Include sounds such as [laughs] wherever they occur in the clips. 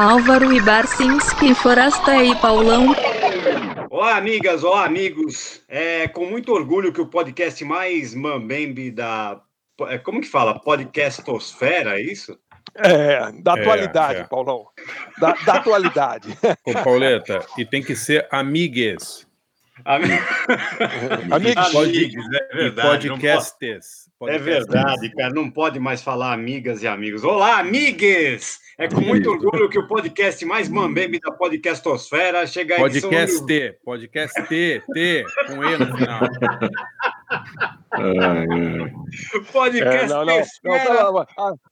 Álvaro e Barcinski, Forasta e Paulão. Olá, amigas, olá, amigos. É com muito orgulho que o podcast mais mambembe da. é, Como que fala? Podcastosfera, é isso? É, da É, atualidade, é. Paulão. Da, da atualidade. Ô, Pauleta, e tem que ser amigues. Ami- Amigos, [laughs] Amigos, é verdade. pode- É verdade, cara. Não pode mais falar amigas e amigos. Olá, amigues! É com muito orgulho que o podcast mais mambembe da podcastosfera chega a edição Podcast T. Podcast T. T. Com E no final. Podcast É, não, não, não,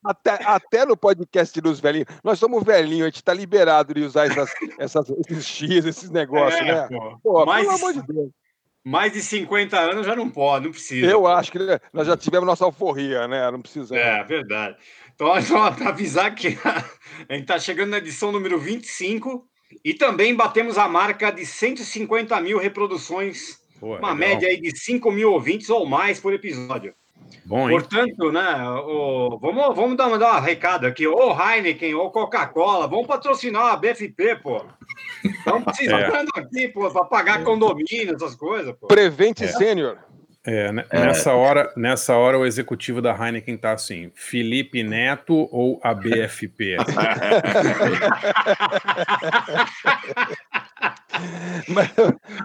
até, até no podcast dos velhinhos. Nós somos velhinhos, a gente tá liberado de usar essas, essas, esses X, esses negócios, É, né? pô. Pô, mais, pelo amor de Deus. mais de 50 anos já não pode, não precisa. Eu acho que né, nós já tivemos nossa alforria, né? Não precisamos. É, verdade. Então, só para [laughs] avisar que a gente está chegando na edição número 25 e também batemos a marca de 150 mil reproduções, Pô, uma legal. média aí de 5 mil ouvintes ou mais por episódio. Bom, hein? Portanto, né, o- vamos, vamos dar, dar uma recado aqui, ô Heineken, ou Coca-Cola, vamos patrocinar a BFP, pô. Estamos [laughs] precisando aqui, pô, para pagar condomínio, essas coisas, pô. Prevente É. Sênior. É, ne- nessa, hora, nessa hora, o executivo da Heineken tá assim: Felipe Neto ou a BFP? [laughs] Mas,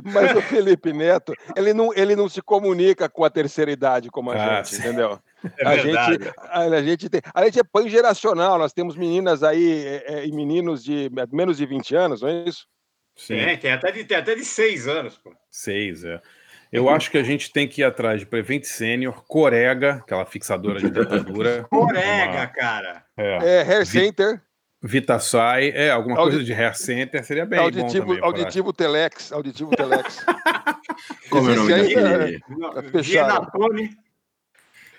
mas o Felipe Neto, ele não, ele não se comunica com a terceira idade como a Ah, gente, sim. entendeu? É a, gente, a, a gente tem, a gente é pan-geracional, nós temos meninas aí é, é, e meninos de menos de 20 anos, não é isso? Sim, Tem, tem até de, tem até de seis anos, pô. seis, é. Eu acho que a gente tem que ir atrás de Prevent Senior, Corega, aquela fixadora de dentadura. [laughs] Corega, uma- cara. É. É, Hair Center, Vitasai, é, alguma Audi- coisa de hair center seria bem bom auditivo, também. Auditivo Telex, auditivo Telex. [laughs] Como é o nome Existe ainda- daquele? Tá.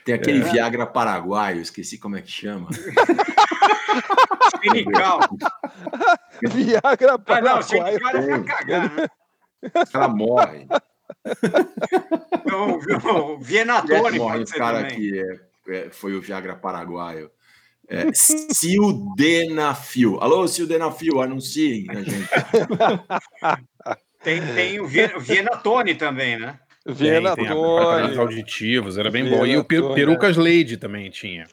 Tem aquele É. Viagra paraguaio, esqueci como é que chama. [laughs] Sinical. Viagra Ah, não, Paraguai. Sinical é pra cagar, né? Os caras morrem. [laughs] Não, o Vienatone pode ser caras também. que é, é, foi o Viagra paraguaio. É, Sildenafil. Alô, Sildenafil, anunciem a gente. Tem, tem o Vie- o Vienatone também, né? Tem, Viena tem Tone. aparelhos auditivos, era bem bom. E Viena o peru, Tone, Perucas Lady também tinha.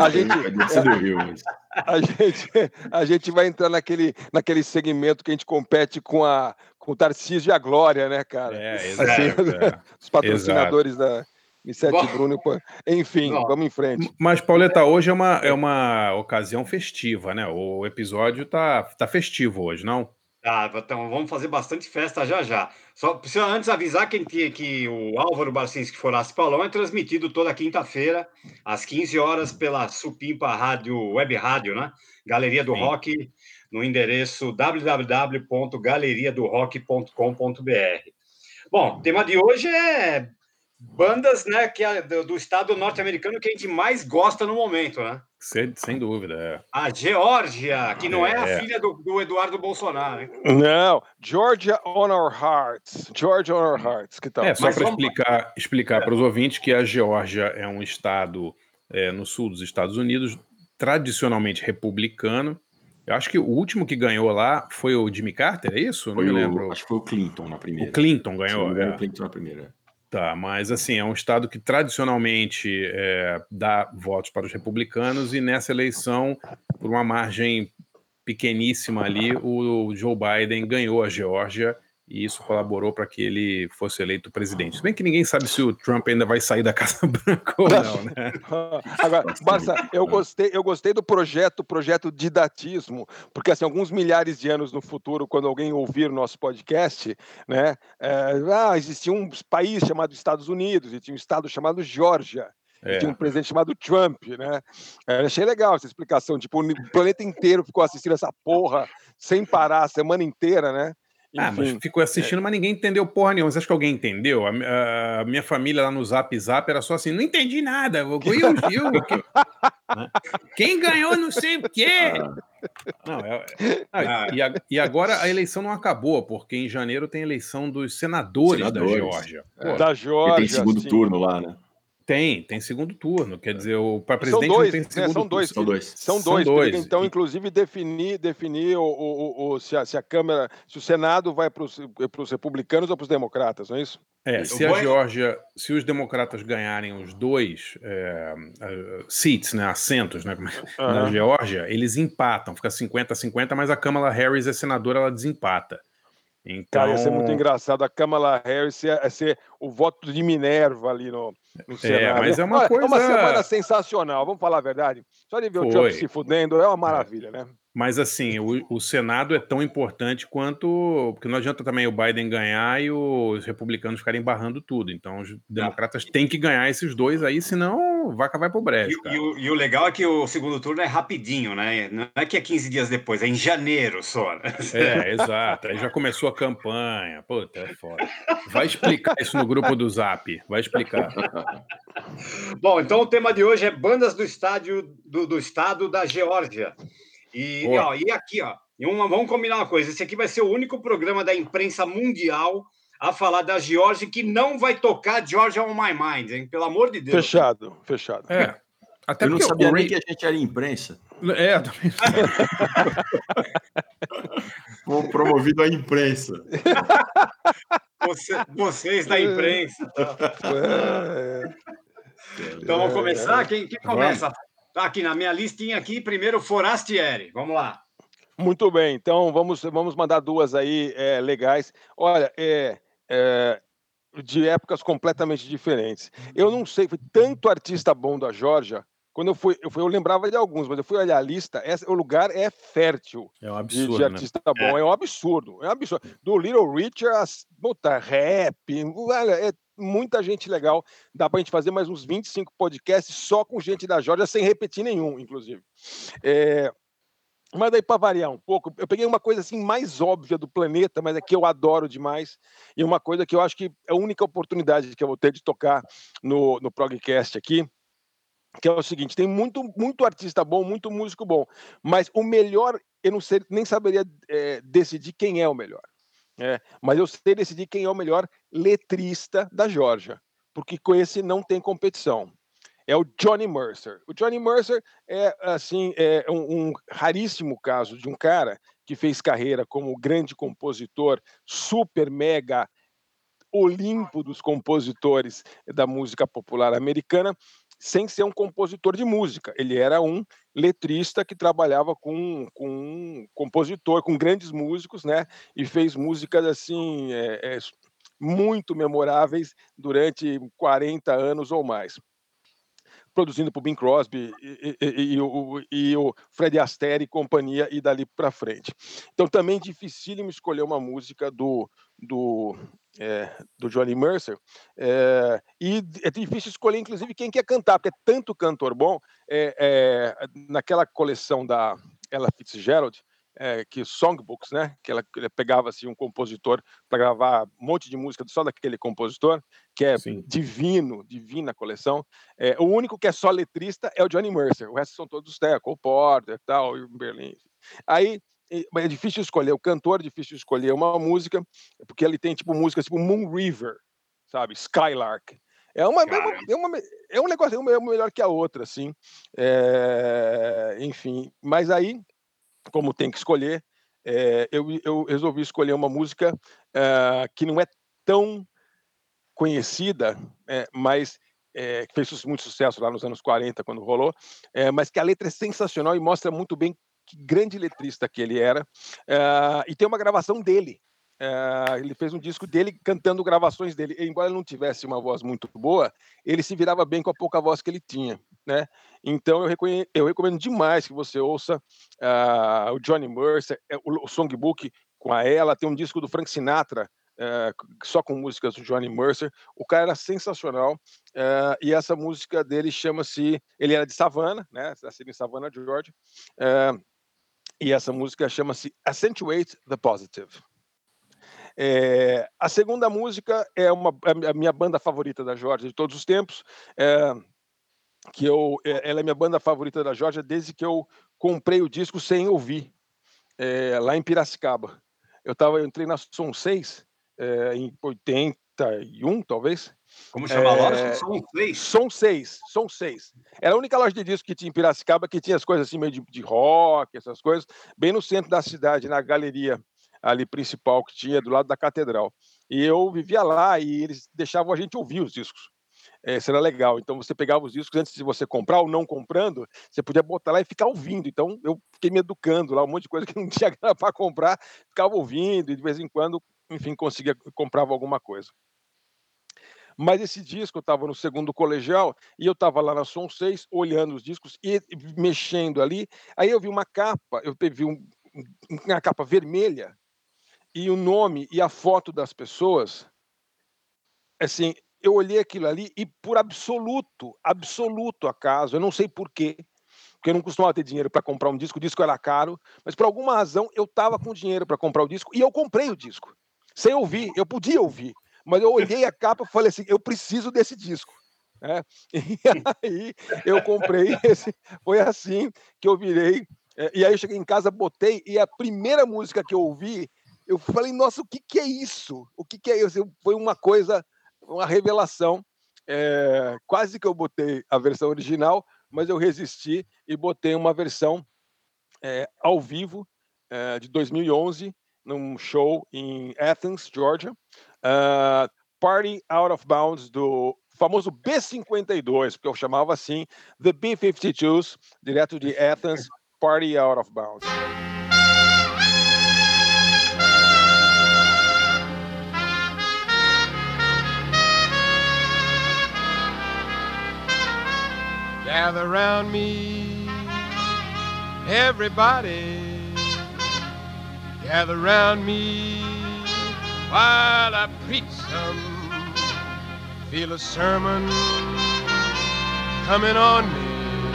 A gente- [laughs] a gente, a gente vai entrar naquele, naquele segmento que a gente compete com, a, com o Tarcísio e a Glória, né, cara? É, Assim, exato. [laughs] é. Os patrocinadores da Missete Bom. Bruno. Enfim, Bom. vamos em frente. Mas, Pauleta, hoje é uma, é uma ocasião festiva, né? O episódio tá, tá festivo hoje, não? Tá, então vamos fazer bastante festa já já. Só precisa antes avisar que, que, que o Álvaro Barcinski Forace Paulão é transmitido toda quinta-feira, às 15 horas, pela Supimpa Rádio, Web Rádio, né? Galeria do Sim. Rock, no endereço www.galeriadorock.com.br. Bom, o tema de hoje é bandas né, que é do, do estado norte-americano que a gente mais gosta no momento, né? Sem, sem dúvida. É. A Geórgia, que não é, a É. filha do, do Eduardo Bolsonaro. hein? Não, Georgia on our hearts. Georgia on our hearts. Que tal? É, só para vamos- explicar, explicar para os ouvintes que a Geórgia é um estado é, no sul dos Estados Unidos, tradicionalmente republicano. Eu acho que o último que ganhou lá foi o Jimmy Carter, é isso? Não Foi me o- lembro. acho que foi o Clinton na primeira. O Clinton ganhou. não me engano, é. O Clinton na primeira. Tá, mas assim, é um estado que tradicionalmente é, dá votos para os republicanos e nessa eleição, por uma margem pequeníssima ali, o Joe Biden ganhou a Geórgia e isso colaborou para que ele fosse eleito presidente. Se bem que ninguém sabe se o Trump ainda vai sair da Casa [laughs] Branca ou não, né? [laughs] Agora, Barça, eu gostei, eu gostei do projeto, projeto didatismo, porque assim, alguns milhares de anos no futuro, quando alguém ouvir o nosso podcast, né, é, ah, existia um país chamado Estados Unidos e tinha um estado chamado Geórgia. e É. Tinha um presidente chamado Trump, né? É, achei legal essa explicação. Tipo, o planeta inteiro ficou assistindo essa porra sem parar a semana inteira, né? Ah, mas ficou assistindo, mas ninguém entendeu porra nenhuma. Você acha que alguém entendeu? A, a minha família lá no Zap Zap era só assim, não entendi nada. Eu, eu, eu, que-? Quem ganhou não sei o quê. Não, é- ah, e, a- e agora a eleição não acabou, porque em janeiro tem eleição dos senadores, da Senadores. Geórgia. Pô, da Porque Geórgia. tem segundo sim. turno lá, né? Tem, tem segundo turno. Quer dizer, o para presidente são dois, não tem né? segundo São dois. São dois. São São dois. dois. teria que, Então, inclusive, definir, definir o, o, o- se, a, se a Câmara, se o Senado vai para os republicanos ou para os democratas, não é isso? É, Eu se a vou- Geórgia, se os democratas ganharem os dois é, eh, seats, né, assentos, né, é- na. Geórgia, eles empatam, fica 50-50, mas a Kamala Harris é senadora, ela desempata. Então, Cara, ia ser muito engraçado a Kamala Harris ser, ser o voto de Minerva ali no, no Senado. mas é uma Olha, É uma coisa- semana sensacional, vamos falar a verdade. Só de ver o. Trump se fudendo é uma maravilha, né? Mas assim, o, o Senado é tão importante quanto. Porque não adianta também o Biden ganhar e os republicanos ficarem barrando tudo. Então os democratas têm que ganhar esses dois aí, senão vaca vai pro E, brejo, cara. e o, e o legal é que o segundo turno é rapidinho, né? Não é que é 15 dias depois, é em janeiro só. né? É, exato. Aí já começou a campanha. Puta, é foda. Vai explicar isso no grupo do Zap. Vai explicar. Bom, então o tema de hoje é bandas do estádio do, do estado da Geórgia. E, ó, e aqui, ó, uma- vamos combinar uma coisa: esse aqui vai ser o único programa da imprensa mundial a falar da Geórgia que não vai tocar Georgia on My Mind, hein? Pelo amor de Deus. Fechado, fechado. É. Até Eu não sabia nem que a gente era imprensa. É, também. [laughs] Promovido à imprensa. Você- vocês da imprensa. tá? É, Então vamos começar? Quem, quem começa? Tá aqui na minha listinha aqui, primeiro Forastieri. Vamos lá. Muito bem, então vamos, vamos mandar duas aí é, legais. Olha, é, é, de épocas completamente diferentes. Eu não sei, foi tanto artista bom da Georgia. Quando eu fui, eu, fui, eu lembrava de alguns, mas eu fui olhar a lista. Essa, o lugar é fértil É um de, de absurdo, né? artista bom. É. um absurdo. É um absurdo. Do Little Richard, puta, rap, olha, é muita gente legal. Dá pra gente fazer mais uns 25 podcasts só com gente da Georgia, sem repetir nenhum, inclusive. É, mas daí, para variar um pouco, eu peguei uma coisa assim mais óbvia do planeta, mas é que eu adoro demais, e uma coisa que eu acho que é a única oportunidade que eu vou ter de tocar no, no Progcast aqui, que é o seguinte: tem muito, muito artista bom, muito músico bom, mas o melhor, eu não sei, nem saberia eh, decidir quem é o melhor. Né? mas eu sei decidir quem é o melhor letrista da Georgia, porque com esse não tem competição. É o Johnny Mercer. O Johnny Mercer é assim é um, um raríssimo caso de um cara que fez carreira como grande compositor, super mega olimpo dos compositores da música popular americana, sem ser um compositor de música. Ele era um letrista que trabalhava com, com um compositor, com grandes músicos, né? E fez músicas assim é, é, muito memoráveis durante 40 anos ou mais produzindo por Bing Crosby e, e, e, o, e, o, Fred Astaire e companhia e dali para frente. Então também dificílimo escolher uma música do do, é, do Johnny Mercer é, e é difícil escolher inclusive quem quer cantar porque é tanto cantor bom é, naquela coleção da Ella Fitzgerald é, que songbooks, né? Que ela, ela pegava assim um compositor para gravar um monte de música só daquele compositor, que é Sim. divino, divina coleção. É, o único que é só letrista é o Johnny Mercer. O resto são todos né, Cole Porter, tal, em Berlim. Aí é difícil escolher o cantor, é difícil escolher uma música, porque ele tem tipo músicas tipo Moon River, sabe? Skylark. É uma, é uma, é, uma, é um negócio é uma melhor que a outra, assim. É, enfim, mas aí como tem que escolher, é, eu, eu, resolvi escolher uma música é, que não é tão conhecida, é, mas que fez muito sucesso lá nos anos 40, quando rolou, mas que a letra é sensacional e mostra muito bem que grande letrista que ele era. e tem uma gravação dele. ele fez um disco dele cantando gravações dele. Embora ele não tivesse uma voz muito boa, ele se virava bem com a pouca voz que ele tinha. Né? Então eu, eu recomendo demais que você ouça uh, o Johnny Mercer, o, o, Songbook com a ela, tem um disco do Frank Sinatra uh, só com músicas do Johnny Mercer. O cara era sensacional uh, e essa música dele chama-se, ele era de Savannah, né? Nascido em Savannah, Georgia, e essa música chama-se Accentuate the Positive. É, a segunda música é uma a minha banda favorita da Georgia de todos os tempos. Que eu, ela é minha banda favorita da Georgia desde que eu comprei o disco sem ouvir, é, lá em Piracicaba. Eu, tava, eu entrei na Som 6 é, em 80, 91, talvez. Como chama a É, loja? São seis. Som 6, Som 6. Era a única loja de disco que tinha em Piracicaba que tinha as coisas assim meio de, de rock, essas coisas, bem no centro da cidade, na galeria ali principal que tinha do lado da catedral. E eu vivia lá e eles deixavam a gente ouvir os discos. É, era legal. Então você pegava os discos antes de você comprar ou não comprando, você podia botar lá e ficar ouvindo. Então eu fiquei me educando lá, um monte de coisa [laughs] que não tinha para comprar, ficava ouvindo e de vez em quando, enfim, conseguia comprava alguma coisa. Mas esse disco eu estava no segundo colegial e eu estava lá na Som 6 olhando os discos e mexendo ali. Aí eu vi uma capa, eu vi um- uma capa vermelha e o nome e a foto das pessoas. Assim, eu olhei aquilo ali e por absoluto, absoluto acaso, eu não sei porquê, porque eu não costumava ter dinheiro para comprar um disco, o disco era caro, mas por alguma razão eu estava com dinheiro para comprar o disco e eu comprei o disco. Sem ouvir, eu podia ouvir, mas eu olhei a capa e falei assim: eu preciso desse disco. né? [laughs] E aí eu comprei [laughs] esse. Foi assim que eu virei. eh, E aí eu cheguei em casa, botei, e a primeira música que eu ouvi, eu falei, nossa, o que, que é isso? O que, que é isso? Foi uma coisa, uma revelação. eh, quase que eu botei a versão original, mas eu resisti e botei uma versão eh, ao vivo eh, de 2011, num show em Athens, Georgia. Ah, Party Out of Bounds do famoso B52, porque eu chamava assim, The B52s, direto de Athens, Party Out of Bounds. Gather round me, everybody. Gather round me while I preach some. Feel a sermon coming on me.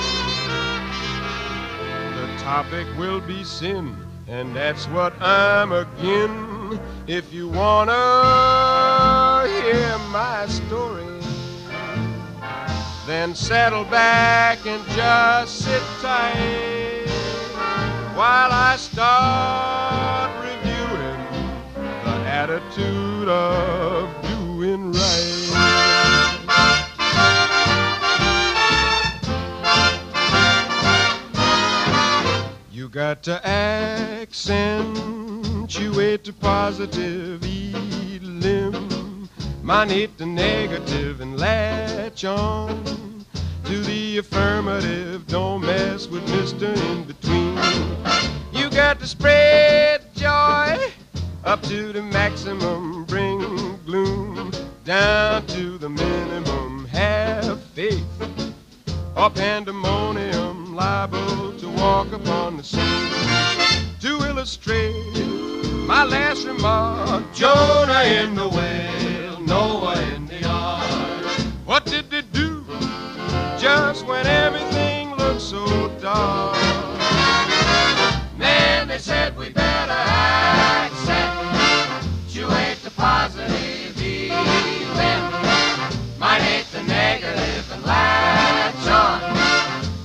The topic will be sin, and that's what I'm again. If you wanna hear my story then settle back and just sit tight while I start reviewing the attitude of doing right. You got to accentuate the positive, elim, minate the negative, and latch on to the affirmative. Don't mess with Mr. In Between. You got to spread joy up to the maximum, bring gloom down to the minimum. Have faith or pandemonium liable to walk upon the scene. To illustrate my last remark, Jonah in the whale, Noah in the ark. What did they do just when everything looked so dark? Man, they said we better accentuate the positive, even might hate the negative and latch on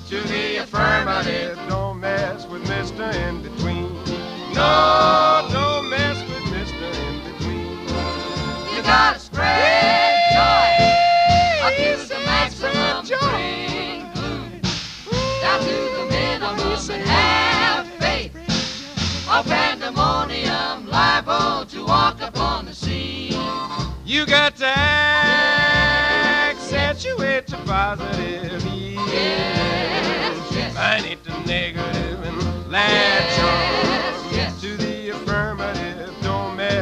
to the affirmative. Don't mess with Mr. In Between. No, don't gotta spread joy up the maximum. Bring gloom down to the minimum and have faith. Or pandemonium liable to walk upon the scene. You got to accentuate the positive. Yes, yes. Find it the negative and latch on yes. to the affirmative.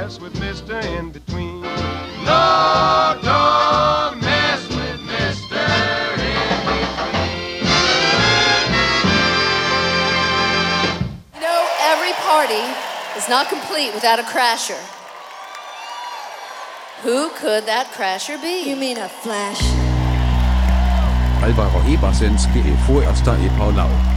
Don't mess with Mr. In Between. No, don't mess with Mr. In Between. You know, every party is not complete without a crasher. Who could that crasher be? You mean a flash? Alvaro Ebersenski e vorerster i Paulau.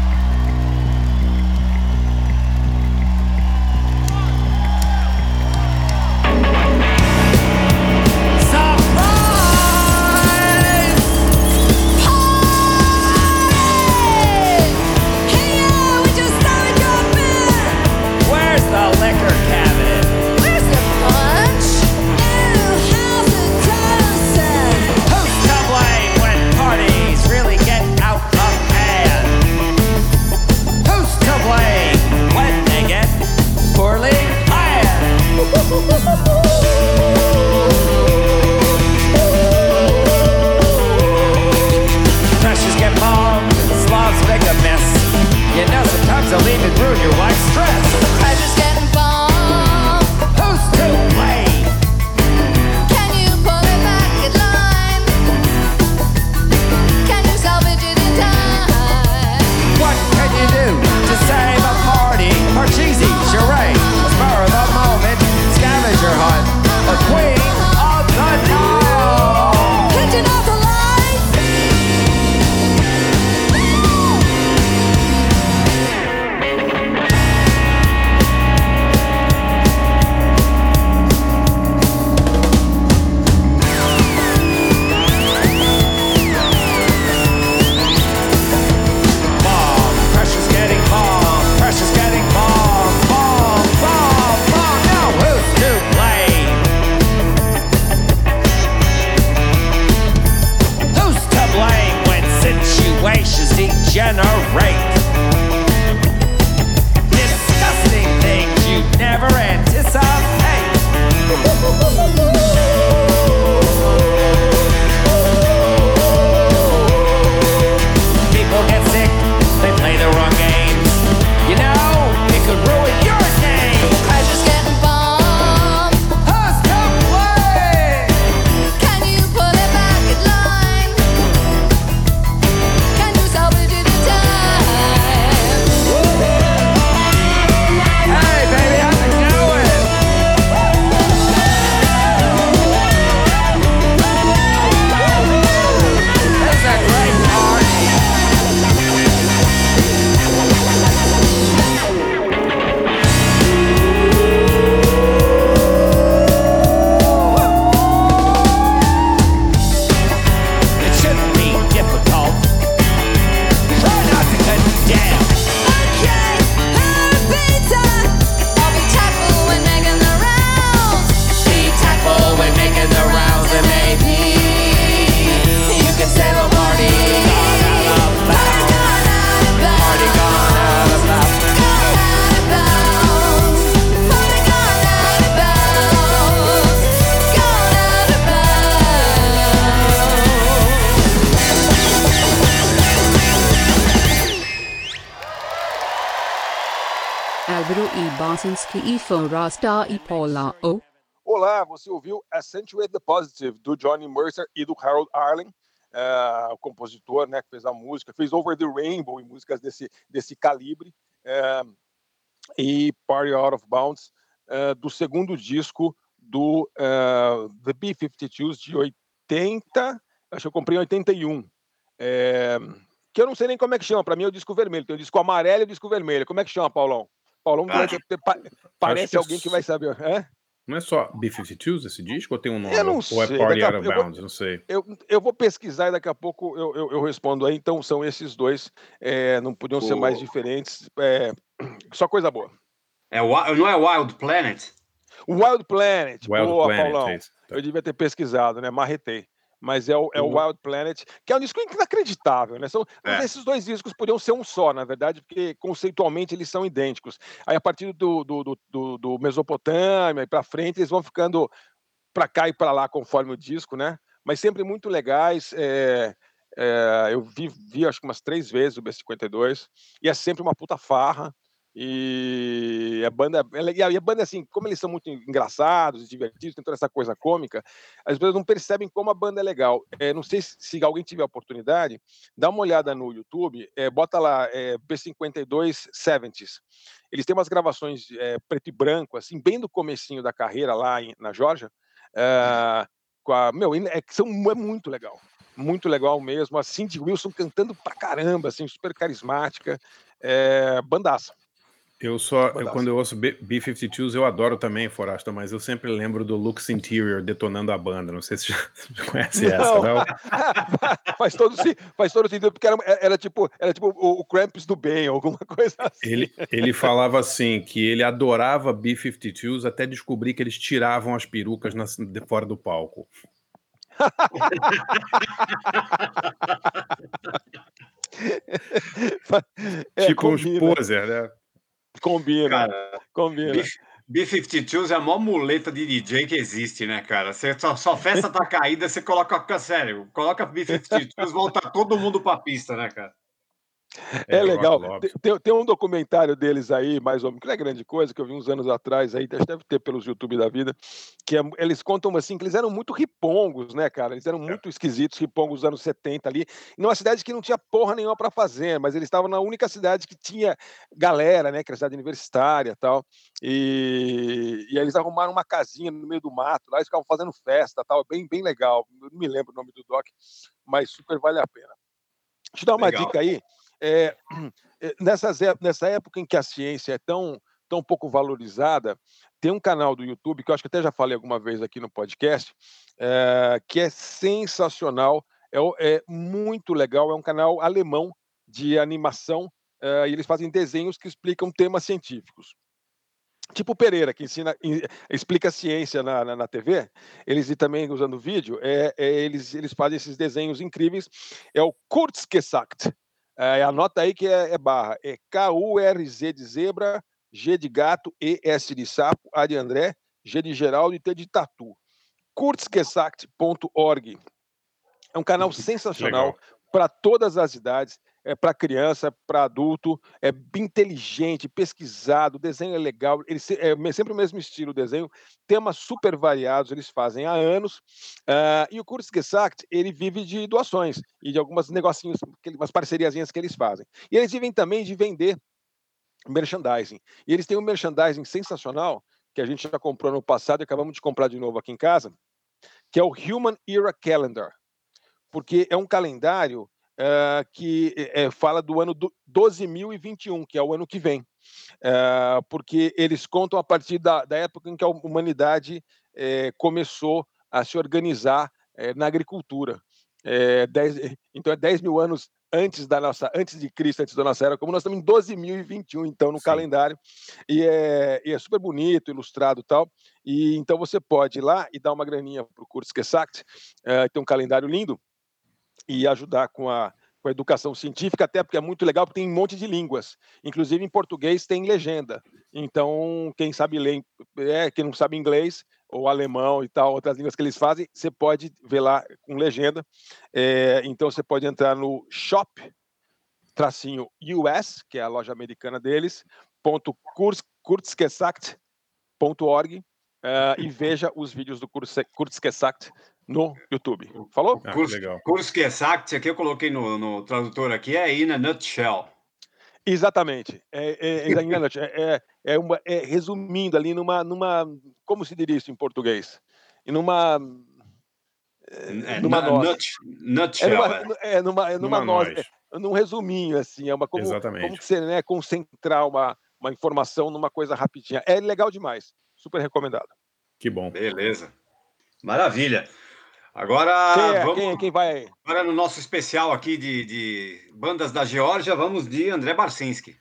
E Forasta e Paulão. Olá, você ouviu Accentuate the Positive, do Johnny Mercer e do Harold Arlen, uh, o compositor né, que fez a música, fez Over the Rainbow e músicas desse, desse calibre, uh, e Party Out of Bounds, uh, do segundo disco do The B-52s de 80, acho que eu comprei em 81. É, que eu não sei nem como é que chama, para mim é o disco vermelho, tem o disco amarelo e o disco vermelho. Como é que chama, Paulão? Paulão Acho- parece que é alguém que vai saber. É? Não é só B-52s esse disco ou tem um nome? Eu não ou sei, é Party Out of eu vou- Bounds? Não sei. Eu, eu vou pesquisar e daqui a pouco eu, eu, eu respondo aí. Então, são esses dois. é, não podiam ser mais diferentes. é, só coisa boa. É, não é Wild Planet? Wild Planet. Wild boa, Planet, Paulão. é. Tá. Eu devia ter pesquisado, né? Marretei. Mas é o, é o Uhum. Wild Planet, que é um disco inacreditável, né? São, É. Esses dois discos podiam ser um só, na verdade, porque conceitualmente eles são idênticos. Aí, a partir do, do, do, do, do Mesopotâmia e para frente, eles vão ficando para cá e para lá conforme o disco, né? Mas sempre muito legais. é, é, eu vi, vi acho que umas três vezes o B52 e é sempre uma puta farra. E a banda, e a, e a banda, assim, como eles são muito engraçados e divertidos, tem toda essa coisa cômica, as pessoas não percebem como a banda é legal. É, não sei se, se alguém tiver a oportunidade, dá uma olhada no YouTube, é, bota lá é, B52 70s. Eles têm umas gravações é, preto e branco, assim, bem do comecinho da carreira lá em- na Georgia. é, com a, meu, é, são, é muito legal. Muito legal mesmo. A Cindy Wilson cantando pra caramba, assim, super carismática. É, bandaça. Eu só, eu, quando eu ouço B- B-52s, eu adoro também, Forasta, mas eu sempre lembro do Lux Interior detonando a banda. Não sei se [laughs] já conhece essa, Não. não? [laughs] faz, todo, faz todo sentido, porque era, era tipo, era tipo o, o Cramps do bem, alguma [laughs] coisa assim. Ele, ele falava assim que ele adorava B-52s até descobrir que eles tiravam as perucas na- de fora do palco. É, tipo uns combina, poser, né? Combina, Cara, combina. B- B-52s é a maior muleta de DJ que existe, né, cara? Você, só, só festa tá caída, você coloca, sério, coloca B-52s, volta todo mundo pra pista, né, cara? É, Rock legal. Tem, tem- um documentário deles aí, mais ou menos, que não é grande coisa, que eu vi uns anos atrás aí, deve ter pelos YouTube da vida, que é- eles contam assim que eles eram muito ripongos, né, cara? Eles eram muito esquisitos, ripongos dos anos 70 ali, numa cidade que não tinha porra nenhuma para fazer, mas eles estavam na única cidade que tinha galera, né, que era cidade universitária e tal. E, e aí eles arrumaram uma casinha no meio do mato, lá eles ficavam fazendo festa tal, bem, bem legal. Eu não me lembro o nome do doc, mas super vale a pena. Deixa eu dar uma Legal. dica aí. É, nessas, nessa época em que a ciência é tão, tão pouco valorizada, tem um canal do YouTube, que eu acho que até já falei alguma vez aqui no podcast, eh, que é sensacional, é, é muito legal, é um canal alemão de animação, eh, e eles fazem desenhos que explicam temas científicos. Tipo Pereira, que ensina, explica ciência na, na, na TV, eles e também usando vídeo, é, é, eles, eles fazem esses desenhos incríveis. É o Kurzgesagt. É, anota aí que é, é barra. É K-U-R-Z de zebra, G de gato, E-S de sapo, A de André, G de Geraldo e T de tatu. Kurzgesagt.org. É um canal [laughs] sensacional para todas as idades, é para criança, para adulto, é bem inteligente, pesquisado, o desenho é legal, ele é sempre o mesmo estilo o desenho, temas super variados eles fazem há anos, ah, e o Kurzgesagt, ele vive de doações e de algumas negocinhos, umas parceriazinhas que eles fazem. E eles vivem também de vender merchandising. E eles têm um merchandising sensacional, que a gente já comprou no passado e acabamos de comprar de novo aqui em casa, que é o Human Era Calendar porque é um calendário eh, que eh, fala do ano do 12.021, que é o ano que vem, Eh, porque eles contam a partir da, da época em que a humanidade eh, começou a se organizar eh, na agricultura. Dez- então é 10 mil anos antes da nossa, antes de Cristo, antes da nossa era, como nós estamos em 12.021, então no Sim. calendário e é, e é super bonito, ilustrado tal. E então você pode ir lá e dar uma graninha para o curso Gesagt, eh, tem um calendário lindo e ajudar com a, com a educação científica, até porque é muito legal, porque tem um monte de línguas. Inclusive em português tem legenda. Então, quem sabe ler, é, quem não sabe inglês ou alemão e tal, outras línguas que eles fazem, você pode ver lá com legenda. É, então, você pode entrar no shop tracinho US, que é a loja americana deles, ponto kurzgesagt.org eh, e veja os vídeos do Kurz- Kurzgesagt no YouTube. Falou? Ah, Curso, legal. curso que é SACT, aqui eu coloquei no, no tradutor aqui, é in a nutshell. Exatamente. É, é, é, é, é, é uma, é resumindo ali numa, numa. Como se diria isso em português? E numa. É, numa nut- É nutshell. numa, é. é numa, é numa Numa noz, é num resuminho, assim, é uma como, Exatamente. como que você né, concentrar uma, uma informação numa coisa rapidinha. É legal demais. Super recomendado. Que bom. Beleza. Maravilha. Agora Quem, é, vamos quem, quem vai? agora no nosso especial aqui de, de bandas da Geórgia, vamos de André Barcinski.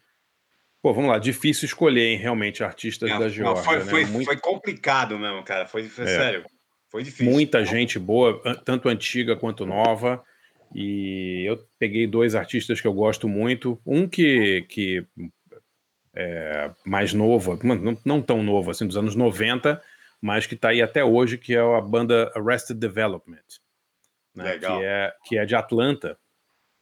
Pô, vamos lá. Difícil escolher, hein, realmente, artistas Não, da Geórgia. foi, né? foi, Muito- foi complicado mesmo, cara. Foi, foi É. sério. Foi difícil. muita gente boa, an- tanto antiga quanto nova. E eu peguei dois artistas que eu gosto muito. Um que, que é mais novo, não, não tão novo assim, dos anos 90, mas que está aí até hoje, que é a banda Arrested Development. né, Legal. Que, é, que é de Atlanta.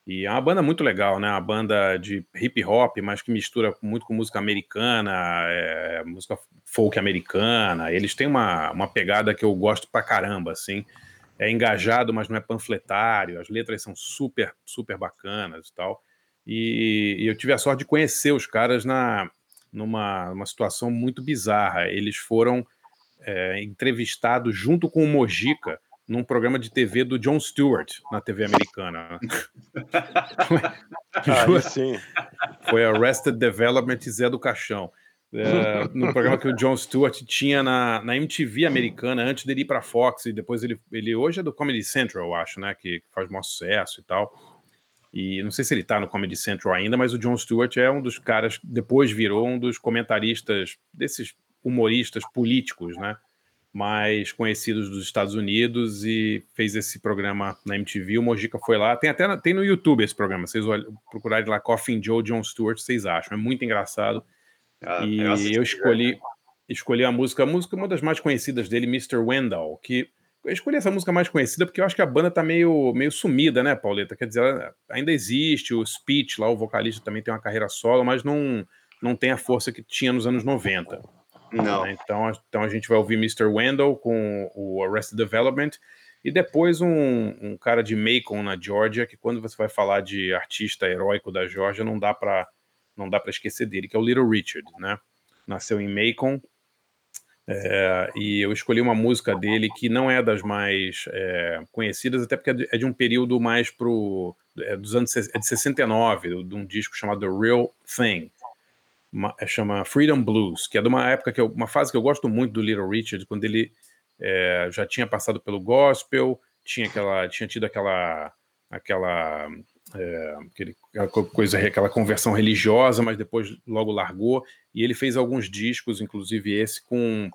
E é uma banda muito legal, né? Uma banda de hip hop, mas que mistura muito com música americana, é, música folk americana. Eles têm uma, uma pegada que eu gosto pra caramba, assim. É engajado, mas não é panfletário. As letras são super, super bacanas e tal. E, e eu tive a sorte de conhecer os caras na, numa, numa situação muito bizarra. Eles foram é, entrevistados junto com o Mojica num programa de TV do Jon Stewart na TV americana. [laughs] Aí sim. Foi Arrested Development e Zé do Caixão. É, no programa que o Jon Stewart tinha na, na MTV americana, antes dele ir para Fox, e depois ele, ele hoje é do Comedy Central, eu acho, né? Que faz maior sucesso e tal. E não sei se ele tá no Comedy Central ainda, mas o Jon Stewart é um dos caras, depois virou um dos comentaristas, desses humoristas políticos, né? Mais conhecidos dos Estados Unidos e fez esse programa na MTV. O Mojica foi lá. Tem até tem no YouTube esse programa. Vocês olham, procurarem lá Coffin Joe Jon Stewart, vocês acham. É muito engraçado. Ah, E eu eu escolhi, escolhi a música, a música, uma das mais conhecidas dele, Mr. Wendell, que eu escolhi essa música mais conhecida porque eu acho que a banda tá meio, meio sumida, né, Pauleta? Quer dizer, ela ainda existe, o Speech lá, o vocalista também tem uma carreira solo, mas não, não tem a força que tinha nos anos 90. Não. né? Então, então a gente vai ouvir Mr. Wendell com o Arrested Development e depois um, um cara de Macon, na Georgia, que quando você vai falar de artista heróico da Georgia, não dá para não dá para esquecer dele, que é o Little Richard, né? Nasceu em Macon é, e eu escolhi uma música dele que não é das mais é, conhecidas, até porque é de, é um período mais pro é dos anos é de 69, de um disco chamado The Real Thing uma- é, chama Freedom Blues, que é de uma época que eu, uma fase que eu gosto muito do Little Richard, quando ele é, já tinha passado pelo gospel, tinha aquela, tinha tido aquela, aquela, é, aquele- aquela co- coisa, aquela conversão religiosa, mas depois logo largou. E ele fez alguns discos, inclusive esse com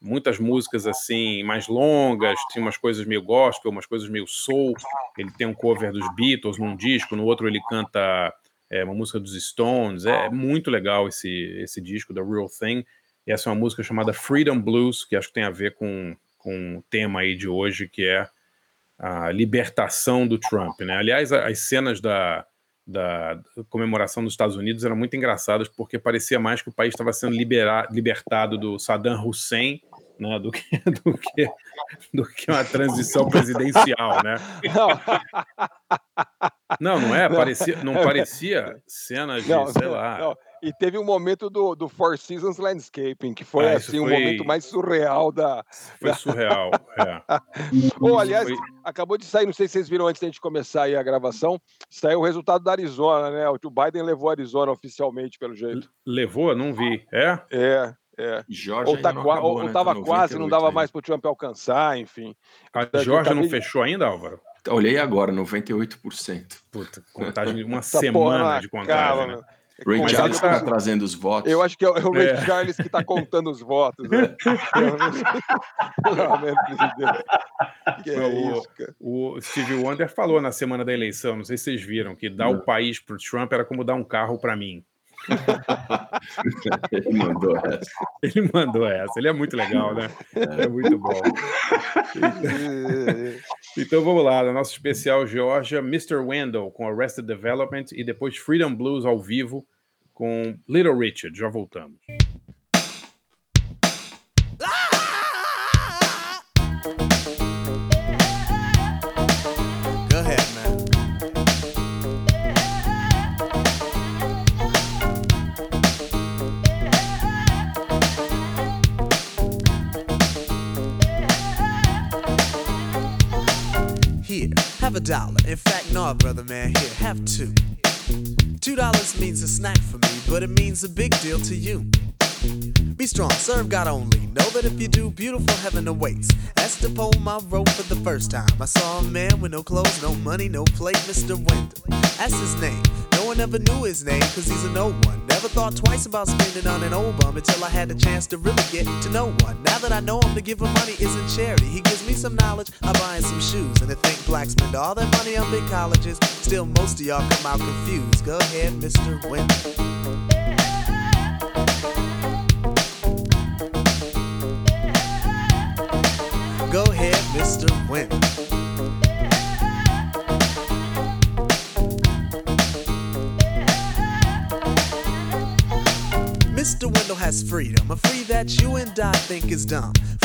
muitas músicas assim mais longas, tinha umas coisas meio gospel, umas coisas meio soul. Ele tem um cover dos Beatles num disco, no outro ele canta é, uma música dos Stones. É muito legal esse, esse disco, The Real Thing. E essa é uma música chamada Freedom Blues, que acho que tem a ver com, com o tema aí de hoje, que é a libertação do Trump. Né? Aliás, as cenas da, da comemoração dos Estados Unidos eram muito engraçadas, porque parecia mais que o país estava sendo libera- libertado do Saddam Hussein né, do, que, [laughs] do, que, do que uma transição presidencial, né? Não, não é? Parecia, não parecia cenas de, Não, sei lá. não. E teve um momento do, do Four Seasons Landscaping, que foi Ah, assim o foi- momento mais surreal da. Foi surreal. É. [laughs] Ou, aliás, Foi- acabou de sair, não sei se vocês viram antes da gente começar aí a gravação, saiu o resultado da Arizona, né? O Biden levou a Arizona oficialmente, pelo jeito. Levou? Não vi. É? É, é. Georgia Ou, tá não acabou, ou, ou né? tava Tá quase, não 98 dava ainda. mais para o Trump alcançar, enfim. A Eu Georgia não acabei de- fechou ainda, Álvaro? Olhei agora, 98%. Puta, contagem, uma [laughs] Essa semana não de contagem, né? Ray Contagem Charles está trazendo os votos. Eu acho que é o é Ray É. Charles que está [laughs] contando os votos. Né? Pelo amor de Deus. Que é O- isso, cara. O Steve Wonder falou na semana da eleição, não sei se vocês viram, que dar o país para o Trump era como dar um carro para mim. Ele mandou essa. Ele mandou essa, ele é muito legal, né? É muito bom. [laughs] Então vamos lá, no nosso especial Georgia, Mr. Wendell com Arrested Development e depois Freedom Blues ao vivo com Little Richard. Já voltamos. Dollar. In fact, no, brother man, here, have two. Two dollars means a snack for me, but it means a big deal to you. Be strong, serve God only. Know that if you do, beautiful heaven awaits. That's the poem I wrote for the first time. I saw a man with no clothes, no money, no plate, Mr. Wendell. That's his name. No one ever knew his name, cause he's a no one. Never thought twice about spending on an old bum until I had the chance to really get to know one. Now that I know him, to give him money isn't charity. He gives me some knowledge, I buy him some shoes. And to think blacks spend all their money on big colleges, still most of y'all come out confused. Go ahead, Mr. Wendell. Go ahead, Mr. Wendell. Mr. Wendell has freedom, a free that you and I think is dumb.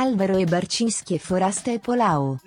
Alvaro e Barcinski e Forasta e Polau.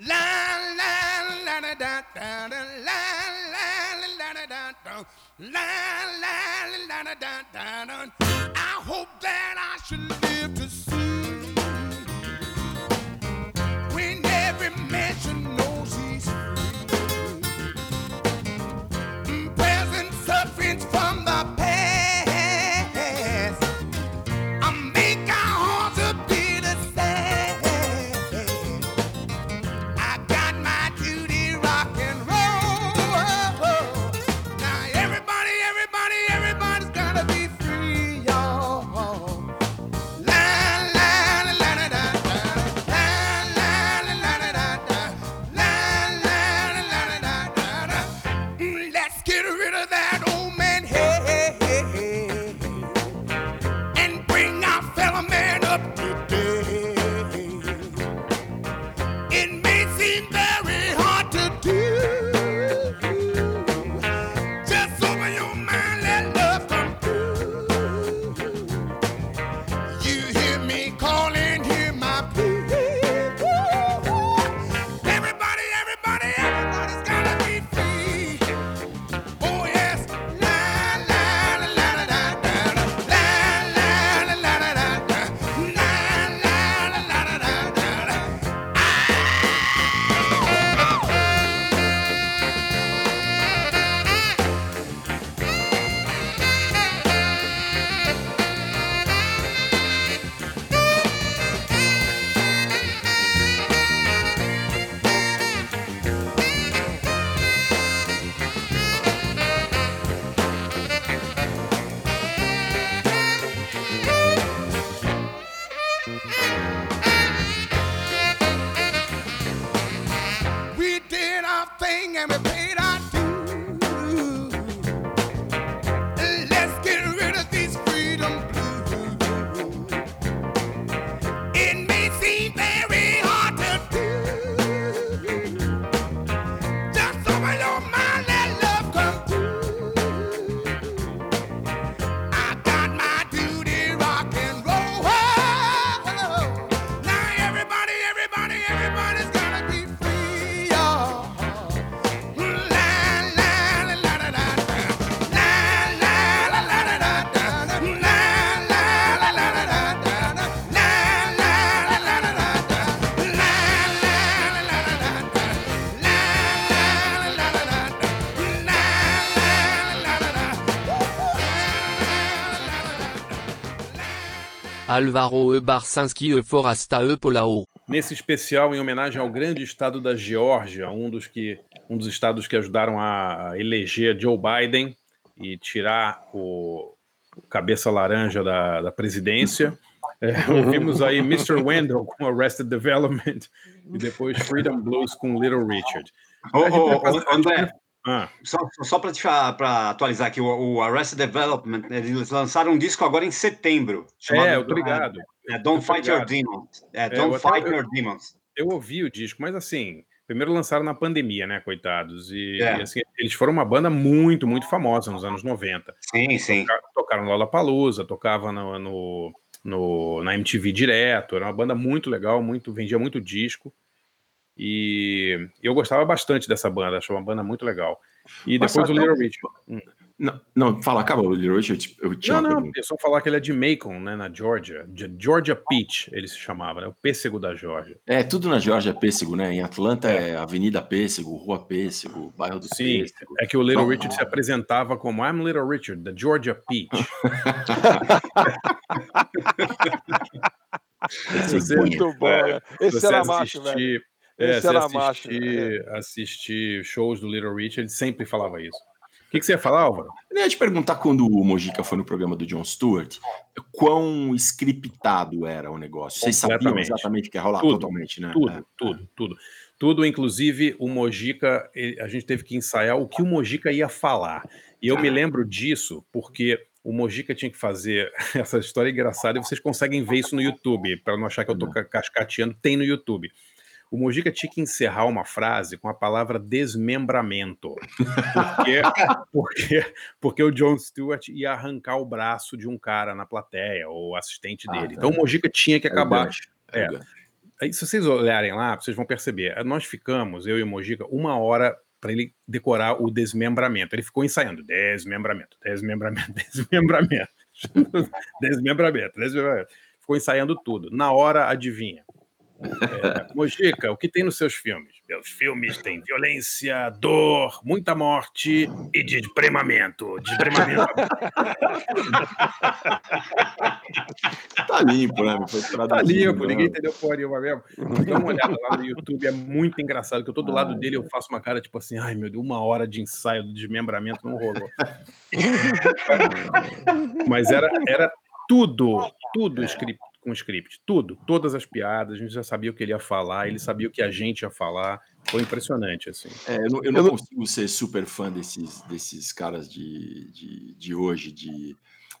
Alvaro E. Barcinski E. Forasta E. Polao. Nesse especial, em homenagem ao grande estado da Geórgia, um dos, que, um dos estados que ajudaram a eleger Joe Biden e tirar o, o cabeça laranja da, da presidência. É, [laughs] ouvimos aí Mr. Wendell com Arrested Development e depois Freedom Blues com Little Richard. Ô, fazer- André, Ah. só, só para atualizar aqui, o, o Arrested Development, eles lançaram um disco agora em setembro. É, eu tô ligado. É, Don't Eu tô Fight Your. Demons. É, É, Don't eu até- Fight eu- Your Demons. Eu ouvi o disco, mas assim, primeiro lançaram na pandemia, né, coitados? E, É. e, assim, eles foram uma banda muito, muito famosa nos anos 90. Sim, sim. Tocaram, tocaram Lollapalooza, tocava no, no, no- na MTV direto, era uma banda muito legal, muito vendia muito disco. E eu gostava bastante dessa banda, achava uma banda muito legal. E Mas depois o Little Richard. Hum. Não, não, fala, acaba o Little Richard. Eu tinha Não, não, pergunta. é só falar que ele é de Macon, né, na Georgia. De- Georgia Peach, ele se chamava, né? O pêssego da Georgia. É, tudo na Geórgia é pêssego, né? Em Atlanta é Avenida Pêssego, Rua Pêssego, Bairro do Sim, Pêssego. é que o Little Não, Richard se apresentava como I'm Little Richard, da Georgia Peach. [laughs] Se você- Muito bom, é, se Esse era macho, assistir- velho. É, Esse se era macho. assistir, assistir shows do Little Richard, ele sempre falava isso. O que, que você ia falar, Álvaro? Eu ia te perguntar quando o Mojica foi no programa do Jon Stewart, quão scriptado era o negócio. Vocês sabiam exatamente o que ia rolar? Tudo, Totalmente, né? Tudo, É. tudo, tudo. Tudo, inclusive o Mojica, a gente teve que ensaiar o que o Mojica ia falar. E eu me lembro disso porque o Mojica tinha que fazer [laughs] essa história engraçada e vocês conseguem ver isso no YouTube, para não achar que eu tô ca- cascateando, tem no YouTube. O Mojica tinha que encerrar uma frase com a palavra desmembramento. Porque, [laughs] porque, porque o John Stewart ia arrancar o braço de um cara na plateia, ou assistente Ah, dele. tá. Então o Mojica tinha que É acabar. é É. Aí, se vocês olharem lá, vocês vão perceber. Nós ficamos, eu e o Mojica, uma hora para ele decorar o desmembramento. Ele ficou ensaiando desmembramento, desmembramento, [laughs] desmembramento, [laughs] desmembramento, desmembramento. Ficou ensaiando tudo. Na hora, adivinha. É, Mojica, o que tem nos seus filmes? Meus filmes têm violência, dor, muita morte e despremamento. Despremamento. [laughs] Tá limpo, né? Foi Tá limpo, né? ninguém entendeu porra nenhuma mesmo. Dá uma olhada lá no YouTube, é muito engraçado, que eu tô do lado dele, eu faço uma cara tipo assim, ai meu Deus, uma hora de ensaio do desmembramento não rolou. [laughs] Mas era, era tudo, tudo script, com script, tudo, todas as piadas, a gente já sabia o que ele ia falar, ele sabia o que a gente ia falar, foi impressionante, assim. É, eu não, eu não consigo ser super fã desses, desses caras de, de, de hoje, de,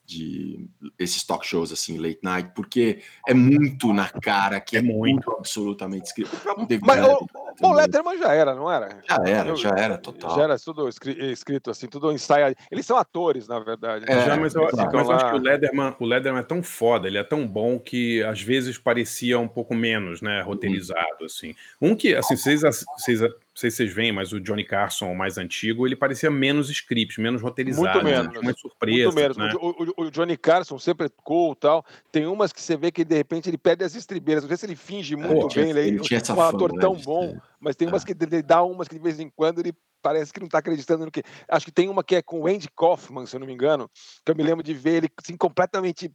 de esses talk shows assim, late night, porque é muito na cara que é, muito absolutamente escrito. O próprio David Mas o, Letterman o Letterman já era, não era? Já era, Eu- já era total. Já era tudo escri- escrito assim, tudo ensaiado. Eles são atores, na verdade. É, Já, mas eu, Ficam mas eu acho que o Lederman, o Lederman é tão foda, ele é tão bom que às vezes parecia um pouco menos, né, roteirizado, assim. Um que, assim, vocês, vocês, não sei se vocês veem, mas o Johnny Carson, o mais antigo, ele parecia menos script, menos roteirizado, Muito né, menos. tinha umas surpresas, Muito menos. né? O, o- o Johnny Carson sempre cool e tal. Tem umas que você vê que de repente ele perde as estribeiras. Não sei se ele finge muito bem, ele, ele é tinha essa um fama, ator né, tão de bom, mas tem umas que ele dá umas que de vez em quando ele parece que não está acreditando no que. Acho que tem uma que é com o Andy Kaufman, se eu não me engano, que eu me lembro de ver ele assim, completamente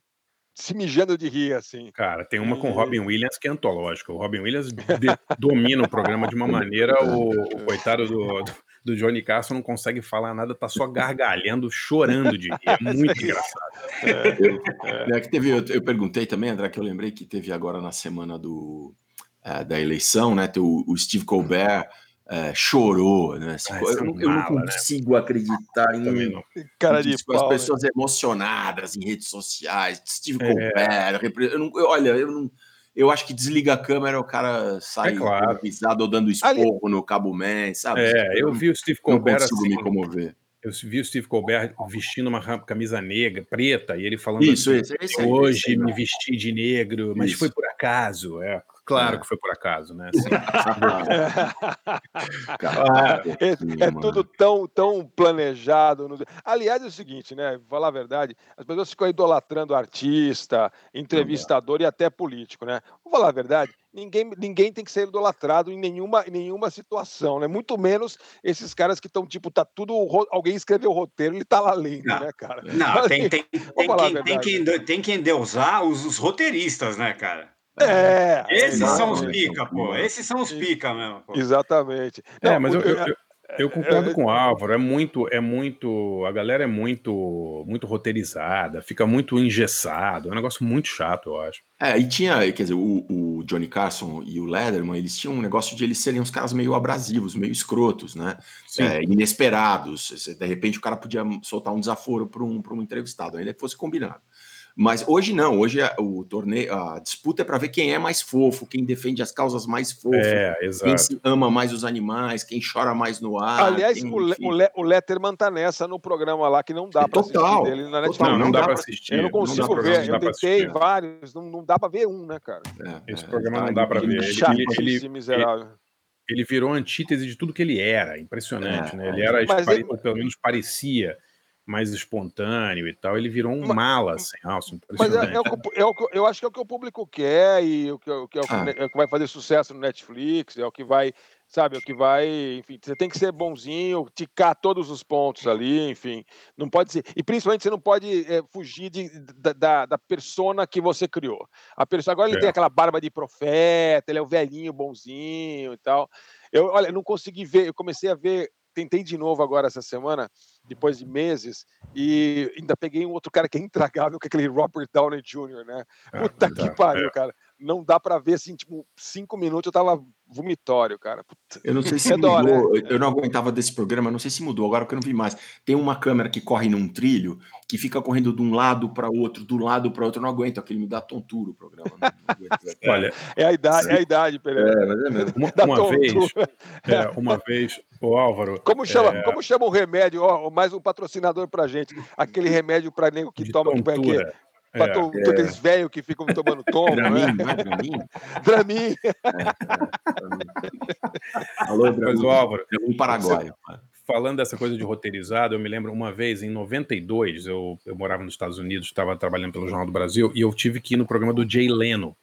se mijando de rir, assim. Cara, tem uma com o E- Robin Williams que é antológica. O Robin Williams de- domina o programa de uma maneira, o, o coitado do, do- do Johnny Carson não consegue falar nada, tá só gargalhando, chorando de rir. É [laughs] muito engraçado. Eu, é que teve, eu, eu perguntei também, André, que eu lembrei que teve agora na semana do, eh, da eleição, né? O, o Steve Colbert é, chorou, né? Se- Ah, eu, essa não, eu não né? consigo acreditar em Também não. Cara de disso, com as pau, né? pessoas emocionadas em redes sociais, Steve É. Colbert, eu não, eu- olha, eu não, eu acho que desliga a câmera, o cara sai É claro. pisado ou dando esporro no Cabo Man, sabe? É, eu vi o Steve não Colbert consigo assim. me comover. Eu vi o Steve Colbert vestindo uma camisa negra, preta, e ele falando Isso, assim, esse aí, hoje aí, me né? vesti de negro, mas Isso. foi por acaso. É, claro É. que foi por acaso, né? Assim, [laughs] Cara, É, sim, é mano. tudo tão, tão planejado. Aliás, é o seguinte, né? Vou falar a verdade, as pessoas ficam idolatrando artista, entrevistador e até político, né? Vou falar a verdade, ninguém, ninguém tem que ser idolatrado em nenhuma, em nenhuma situação, né? Muito menos esses caras que estão, tipo, tá tudo. Alguém escreveu o roteiro, ele tá lá lendo, Não, né, cara? Não, tem, Assim, tem, vou tem, falar a que, tem, que, tem que endeusar os, os roteiristas, né, cara? É, Esses são os pica, pô. Esses são os pica mesmo, pô. Exatamente. É, Não, mas eu, porque- eu, eu- eu concordo com o Álvaro. É muito, é muito. A galera é muito, muito roteirizada, fica muito engessado. É um negócio muito chato, eu acho. É, e tinha, quer dizer, o, o Johnny Carson e o Letterman, eles tinham um negócio de eles serem uns caras meio abrasivos, meio escrotos, né? Sim. É, inesperados. De repente o cara podia soltar um desaforo para um, pra um entrevistado, ainda que fosse combinado. Mas hoje não, hoje é- o torneio, a disputa é para ver quem é mais fofo, quem defende as causas mais fofas, É, quem ama mais os animais, quem chora mais no ar. Aliás, quem, o, Le- o, Le- o Letterman tá nessa no programa lá que não dá pra Total, assistir dele na total, Netflix. Não, não dá dá pra pra assistir. Eu não não dá consigo pra ver, eu não dá tentei vários, não, não dá pra ver um, né, cara? É, Esse é, programa tá não dá pra ali, ver. Ele, Chatice, ele, ele, miserável. ele virou a antítese de tudo que ele era. Impressionante, É, né? Ele é. era, pare- ele- pelo menos parecia mais espontâneo e tal. Ele virou um Ma- mala, assim, alça, Mas é, é o é o eu acho que é o que o público quer e o que, o que é, o que, Ah. é o que vai fazer sucesso no Netflix, é o que vai, sabe, é o que vai, enfim, você tem que ser bonzinho, ticar todos os pontos ali, enfim, não pode ser, e principalmente você não pode é, fugir de, da, da, da persona que você criou. A pessoa, agora ele É. tem aquela barba de profeta, ele é o velhinho bonzinho e tal. Eu, olha, eu não consegui ver, eu comecei a ver, tentei de novo agora essa semana, depois de meses, e ainda peguei um outro cara que é intragável, que é aquele Robert Downey Jr., né? Ah, Puta não que dá. pariu, É. cara. Não dá pra ver, assim, tipo, cinco minutos eu tava vomitório, cara. Puta. Eu não sei se É né? mudou, eu não aguentava desse programa, não sei se mudou, agora que eu não vi mais. Tem uma câmera que corre num trilho que fica correndo de um lado para outro, do lado para outro, eu não aguento, aquele me dá tontura o programa. Não, não. [laughs] Olha, É a idade, é a idade, Pereira. É, mas é mesmo. uma, uma vez, tontura. é, [laughs] uma vez, o Álvaro. Como chama, é, como chama o remédio? Ó, mais um patrocinador pra gente. Aquele remédio pra nego que de toma, é que tontura. Pra É, to- aqueles velhos que ficam tomando tombo, Dramin, né? não é Dramin? Dramin. [laughs] [laughs] Alô, Mas, Dramin. Álvaro, Dramin paraguaio. falando dessa coisa de roteirizado, eu me lembro uma vez, em 92, eu, eu morava nos Estados Unidos, estava trabalhando pelo Jornal do Brasil, e eu tive que ir no programa do Jay Leno,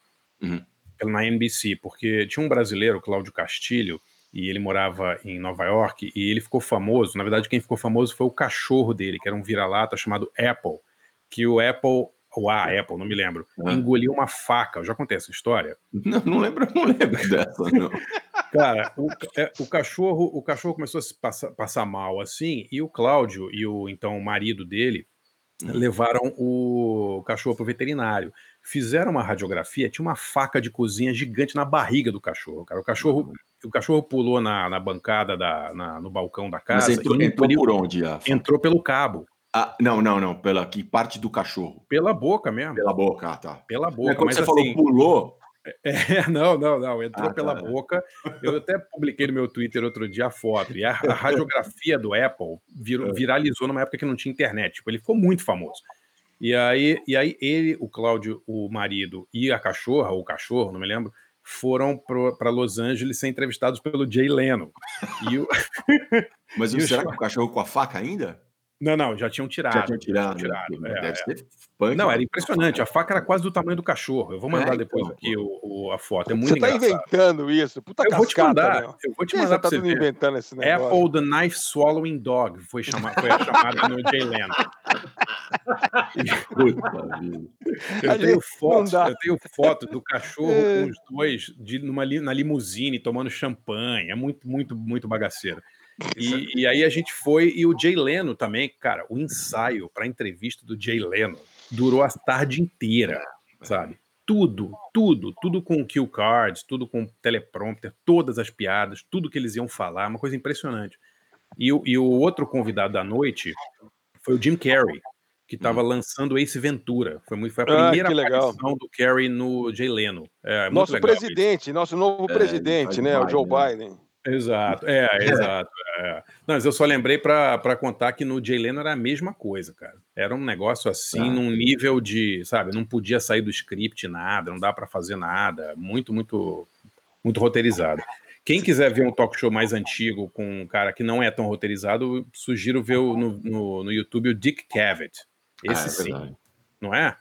Uhum. na NBC, porque tinha um brasileiro, Cláudio Castilho, e ele morava em Nova York, e ele ficou famoso, na verdade quem ficou famoso foi o cachorro dele, que era um vira-lata chamado Apple, que o Apple, ou a Apple, não me lembro, Ah. engoliu uma faca, eu já contei essa história? Não, não lembro, não lembro [laughs] dessa, não. Cara, o, é, o cachorro, o cachorro começou a se passar, passar mal assim, e o Cláudio e o então o marido dele levaram o cachorro para o veterinário. Fizeram uma radiografia, tinha uma faca de cozinha gigante na barriga do cachorro. Cara, o cachorro, o cachorro pulou na, na bancada da, na- no balcão da Mas casa entrou, e entrou engoliu- por onde? A... entrou pelo cabo, Ah, não, não, não. Pela que parte do cachorro? pela boca mesmo, Pela boca, ah, tá. pela É, boca. quando Mas você assim, falou pulou, É, [laughs] não, não, não. Entrou Ah, pela tá. boca. Eu até publiquei no meu Twitter outro dia a foto. E a, a [laughs] radiografia do Apple virou- viralizou numa época que não tinha internet. Tipo, ele ficou muito famoso. E aí, e aí ele, o Cláudio, o marido e a cachorra, ou o cachorro, não me lembro, foram para Los Angeles ser entrevistados pelo Jay Leno. O... [laughs] mas o será cho- que o cachorro com a faca ainda? Não, não, já tinham tirado. Já tinha tirado. tirado, né? é, Deve é. ser punk. Não, era né? impressionante. A faca era quase do tamanho do cachorro. Eu vou mandar É, depois então, aqui o, o- a foto. É muito Você tá engraçado. inventando isso. Puta Eu vou te mandar. meu. Eu vou te mandar você pra tá você tudo ver. inventando esse negócio? Apple the Knife Swallowing Dog foi, chama, foi [laughs] a chamada no Jay Leno. Puta vida. Eu tenho, foto, eu tenho foto do cachorro É. com os dois de, numa, na limusine tomando champanhe. É muito, muito, muito bagaceiro. E, e aí a gente foi, e o Jay Leno também, cara, o ensaio para a entrevista do Jay Leno durou a tarde inteira, sabe? tudo, tudo, tudo com cue cards, tudo com teleprompter, todas as piadas, tudo que eles iam falar, uma coisa impressionante. E, o- e o outro convidado da noite foi o Jim Carrey, que estava lançando Ace Ventura. Foi, muito, foi a Hum. Ah, primeira legal. aparição do Carrey no Jay Leno. É, Nosso legal isso. presidente, nosso novo É, presidente, né? O Joe Biden. Exato, é, exato. é. Não, mas eu só lembrei para contar que no Jay Leno era a mesma coisa, cara. Era um negócio assim, Ah. num nível de, sabe, não podia sair do script nada, não dá para fazer nada, muito, muito, muito roteirizado. Quem quiser ver um talk show mais antigo com um cara que não é tão roteirizado, sugiro ver o- no, no, no YouTube o Dick Cavett. Esse Ah, é sim, não é?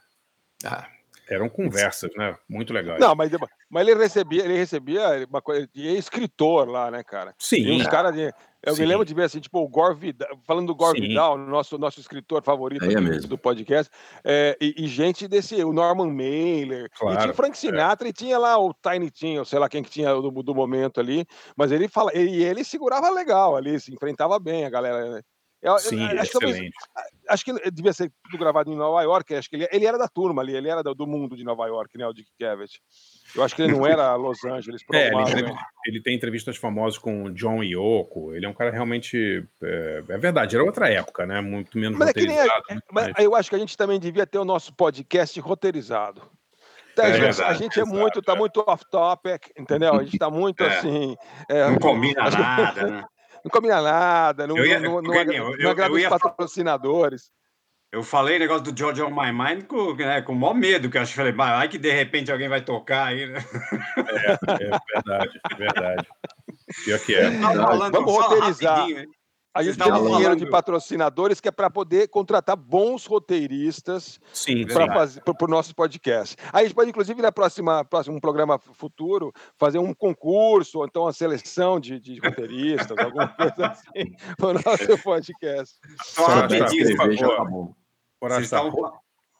Ah. Eram conversas, né? Muito legais. Não, mas, mas ele recebia, ele recebia uma coisa de escritor lá, né, cara? Sim. E uns caras de. Eu Sim. me lembro de ver assim, tipo, o Gore Vidal, falando do Gore Sim. Vidal, nosso, nosso escritor favorito é aqui mesmo. do podcast, é, e, e gente desse, o Norman Mailer, e Claro, tinha o Frank Sinatra, e tinha lá o Tiny Tim, ou sei lá quem que tinha do, do momento ali, mas ele fala, e ele segurava legal ali, se enfrentava bem a galera. né? Eu- eu- Sim, acho, que talvez- excelente. acho que devia ser tudo gravado em Nova York, acho que ele, ele era da turma ali, ele era do, do mundo de Nova York, né, o Dick Cavett. Eu acho que ele não era Los Angeles, [laughs] É, ele, provavelmente. entrevi- ele tem entrevistas famosas com o John Yoko. Ele é um cara realmente. É, é verdade, era outra época, né? Muito menos Mas é que nem roteirizado. muito Mas mais- eu acho que a gente também devia ter o nosso podcast roteirizado. Tá, É gente, a gente é muito, tá muito off-topic, entendeu? A gente tá muito [laughs] É. assim. é, Não combina acho que- nada, né? Não combina nada, não, Eu ia- não, não, porque, agra- eu- não eu- agrada eu os ia fa- patrocinadores. Eu falei negócio do George on My Mind com, né, com o maior medo, que eu acho que falei, "Mas vai que de repente alguém vai tocar aí, né? É verdade, é verdade. Pior que é. Falando, Vamos só roteirizar. rapidinho? A gente tem dinheiro de patrocinadores que é para poder contratar bons roteiristas para sim. fazer para o nosso podcast. Aí a gente pode, inclusive, na próxima próximo programa futuro, fazer um concurso, ou então uma seleção de, de roteiristas, alguma [laughs] coisa assim, para o nosso podcast. Só Só rapidinho, por favor. tá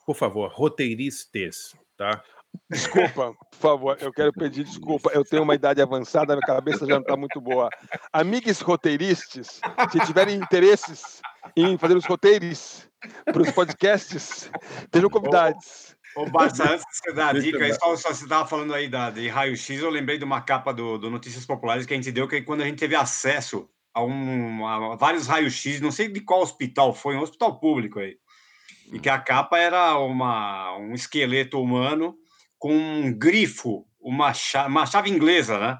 por favor, roteiristas, tá? Desculpa, por favor, eu quero pedir desculpa. Eu tenho uma idade avançada, minha cabeça já não está muito boa. Amigos roteiristas, se tiverem interesses em fazer os roteiros para os podcasts, estejam convidados. Ô, Barça, antes de você dar a dica, aí, só, só você estava falando aí da, de raio-x, eu lembrei de uma capa do, do Notícias Populares que a gente deu, que quando a gente teve acesso a, um, a vários raios-x, não sei de qual hospital foi, um hospital público aí, e que a capa era uma, um esqueleto humano com um grifo, uma chave, uma chave inglesa, né?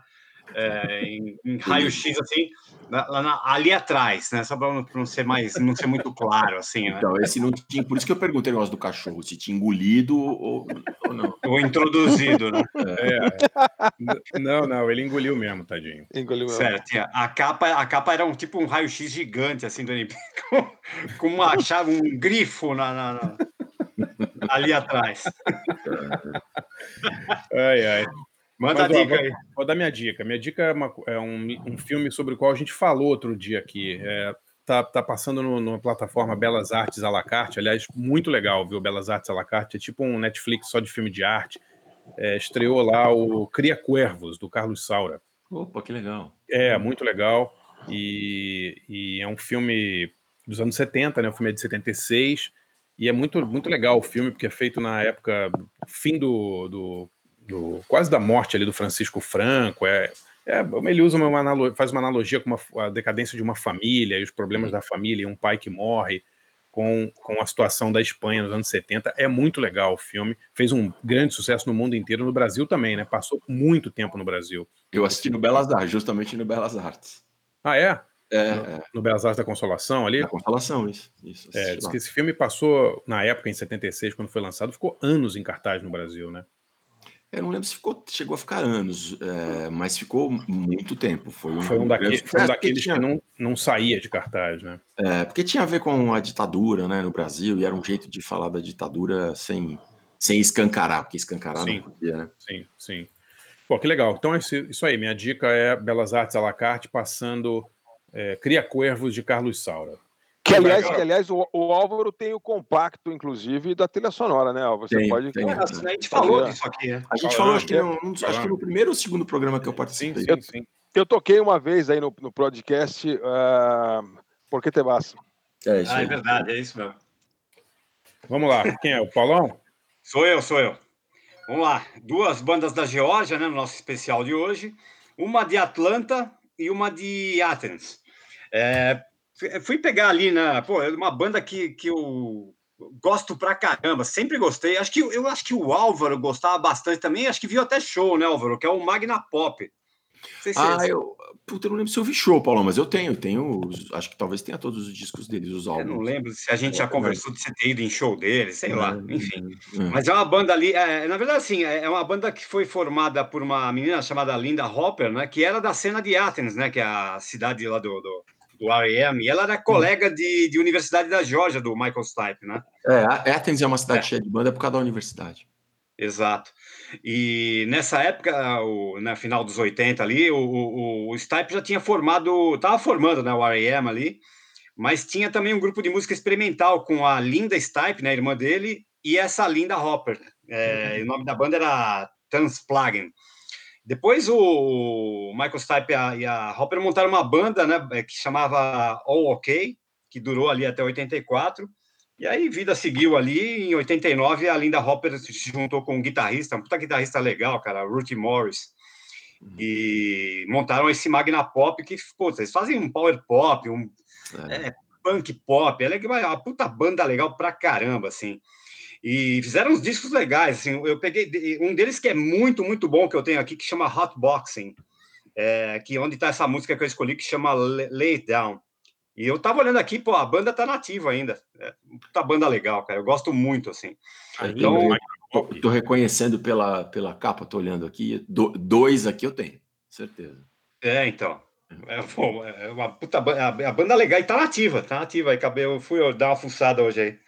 É, em, em [laughs] raio-x, assim, lá na- ali atrás, né? Só para não, ser mais, não ser muito claro, assim, né? Então, esse não tinha. Por isso que eu perguntei o negócio do cachorro, se tinha engolido ou, ou não. [laughs] Ou introduzido, né? É. N- não, não, ele engoliu mesmo, tadinho. Engoliu mesmo. Certo, a capa, a capa era um tipo um raio-x gigante, assim, do NP, [laughs] com, com uma chave, um grifo na, na- na- ali atrás. [laughs] Ai, ai. Manda a Mas, ó, dica vou- aí. Vou dar minha dica. Minha dica é, uma- é um, um filme sobre o qual a gente falou outro dia aqui. É, tá, tá passando no, numa plataforma Belas Artes à la carte. Aliás, muito legal, viu? Belas Artes à la carte. É tipo um Netflix só de filme de arte. É, estreou lá o Cria Cuervos, do Carlos Saura. Opa, que legal. É, muito legal. E, e é um filme dos anos 70, né? O filme é de 76. E é muito, muito legal o filme, porque é feito na época, fim do, do, do- quase da morte ali do Francisco Franco. É, é, ele usa uma analo- faz uma analogia com uma- a decadência de uma família e os problemas da família, e um pai que morre com, com a situação da Espanha nos anos 70. É muito legal o filme. Fez um grande sucesso no mundo inteiro, no Brasil também, né? Passou muito tempo no Brasil. Eu assisti no Belas Artes, justamente no Belas Artes. Ah, é? É, no, é. no Belas Artes da Consolação ali? Na Consolação, isso. isso É, diz que esse filme passou, na época, em 76, quando foi lançado, ficou anos em cartaz no Brasil, né? Eu não lembro se ficou, chegou a ficar anos, é, mas ficou muito tempo. Foi um, Foi um, grande daque- foi um sucesso, daqueles porque que tinha- não, não saía de cartaz, né? É, porque tinha a ver com a ditadura né, no Brasil, e era um jeito de falar da ditadura sem, sem escancarar, porque escancarar Sim. não podia, né? Sim, sim. Pô, que legal. Então, esse- isso aí. Minha dica é Belas Artes à la carte, passando é, Cria Cuervos de Carlos Saura. Que, aliás, que, aliás o, o Álvaro tem o compacto, inclusive, da trilha sonora, né, Álvaro? Você Tem, pode. tem. A gente falou disso aqui, né? A gente Falando, falou, acho que, é, no, dos- acho que no primeiro ou segundo programa que eu Sim, participei. sim, sim. Eu toquei uma vez aí no, no podcast uh, Por que te vas? É isso Ah, é verdade, é isso mesmo. Vamos lá. Quem é? O Paulão? Sou eu, sou eu. Vamos lá, duas bandas da Geórgia, né, no nosso especial de hoje. Uma de Atlanta e uma de Athens. É, fui pegar ali, né? Pô, é uma banda que, que eu gosto pra caramba, sempre gostei. Acho que eu acho que o Álvaro gostava bastante também. Acho que viu até show, né, Álvaro? Que é o Magna Pop. Se ah, é... eu. Puta, eu não lembro se eu vi show, Paulo, mas eu tenho, tenho. Acho que talvez tenha todos os discos deles, os álbuns. Eu não lembro se a gente já conversou de você ter ido em show deles, sei lá, enfim. Mas é uma banda ali. É, na verdade, assim, é uma banda que foi formada por uma menina chamada Linda Hopper, né? Que era da cena de Athens, né? Que é a cidade lá do, do do R.E.M., e ela era colega de, de Universidade da Georgia, do Michael Stipe, né? É, Athens é uma cidade é. cheia de banda por causa da universidade. Exato. E nessa época, o, na final dos 80 ali, o, o, o Stipe já tinha formado, estava formando né, o R.E.M. ali, mas tinha também um grupo de música experimental com a Linda Stipe, né, irmã dele, e essa Linda Hopper. É, uhum. O nome da banda era Transplagen. Depois o Michael Stipe e a, Hopper montaram uma banda, né, é, que chamava All OK, que durou ali até 84. E aí vida seguiu ali. Em 89 a Linda Hopper se juntou com um guitarrista, um puta guitarrista legal, cara, Ruthie Morris. Uhum. E montaram esse Magna Pop que, pô, eles fazem um power pop, um é. É, punk pop, é legal, uma puta banda legal pra caramba, assim. E fizeram uns discos legais. Assim, eu peguei um deles que é muito, muito bom, que eu tenho aqui, que chama Hot Boxing, é, que onde está essa música que eu escolhi, que chama Lay It Down. E eu tava olhando aqui, pô, a banda tá nativa ainda. É uma banda legal, cara. Eu gosto muito, assim. Então, tô, tô, reconhecendo pela, pela capa, tô olhando aqui. Do, dois aqui eu tenho, certeza. É, então. É, pô, é uma puta banda, a banda legal e tá nativa, tá nativa. Aí, eu fui dar uma fuçada hoje aí.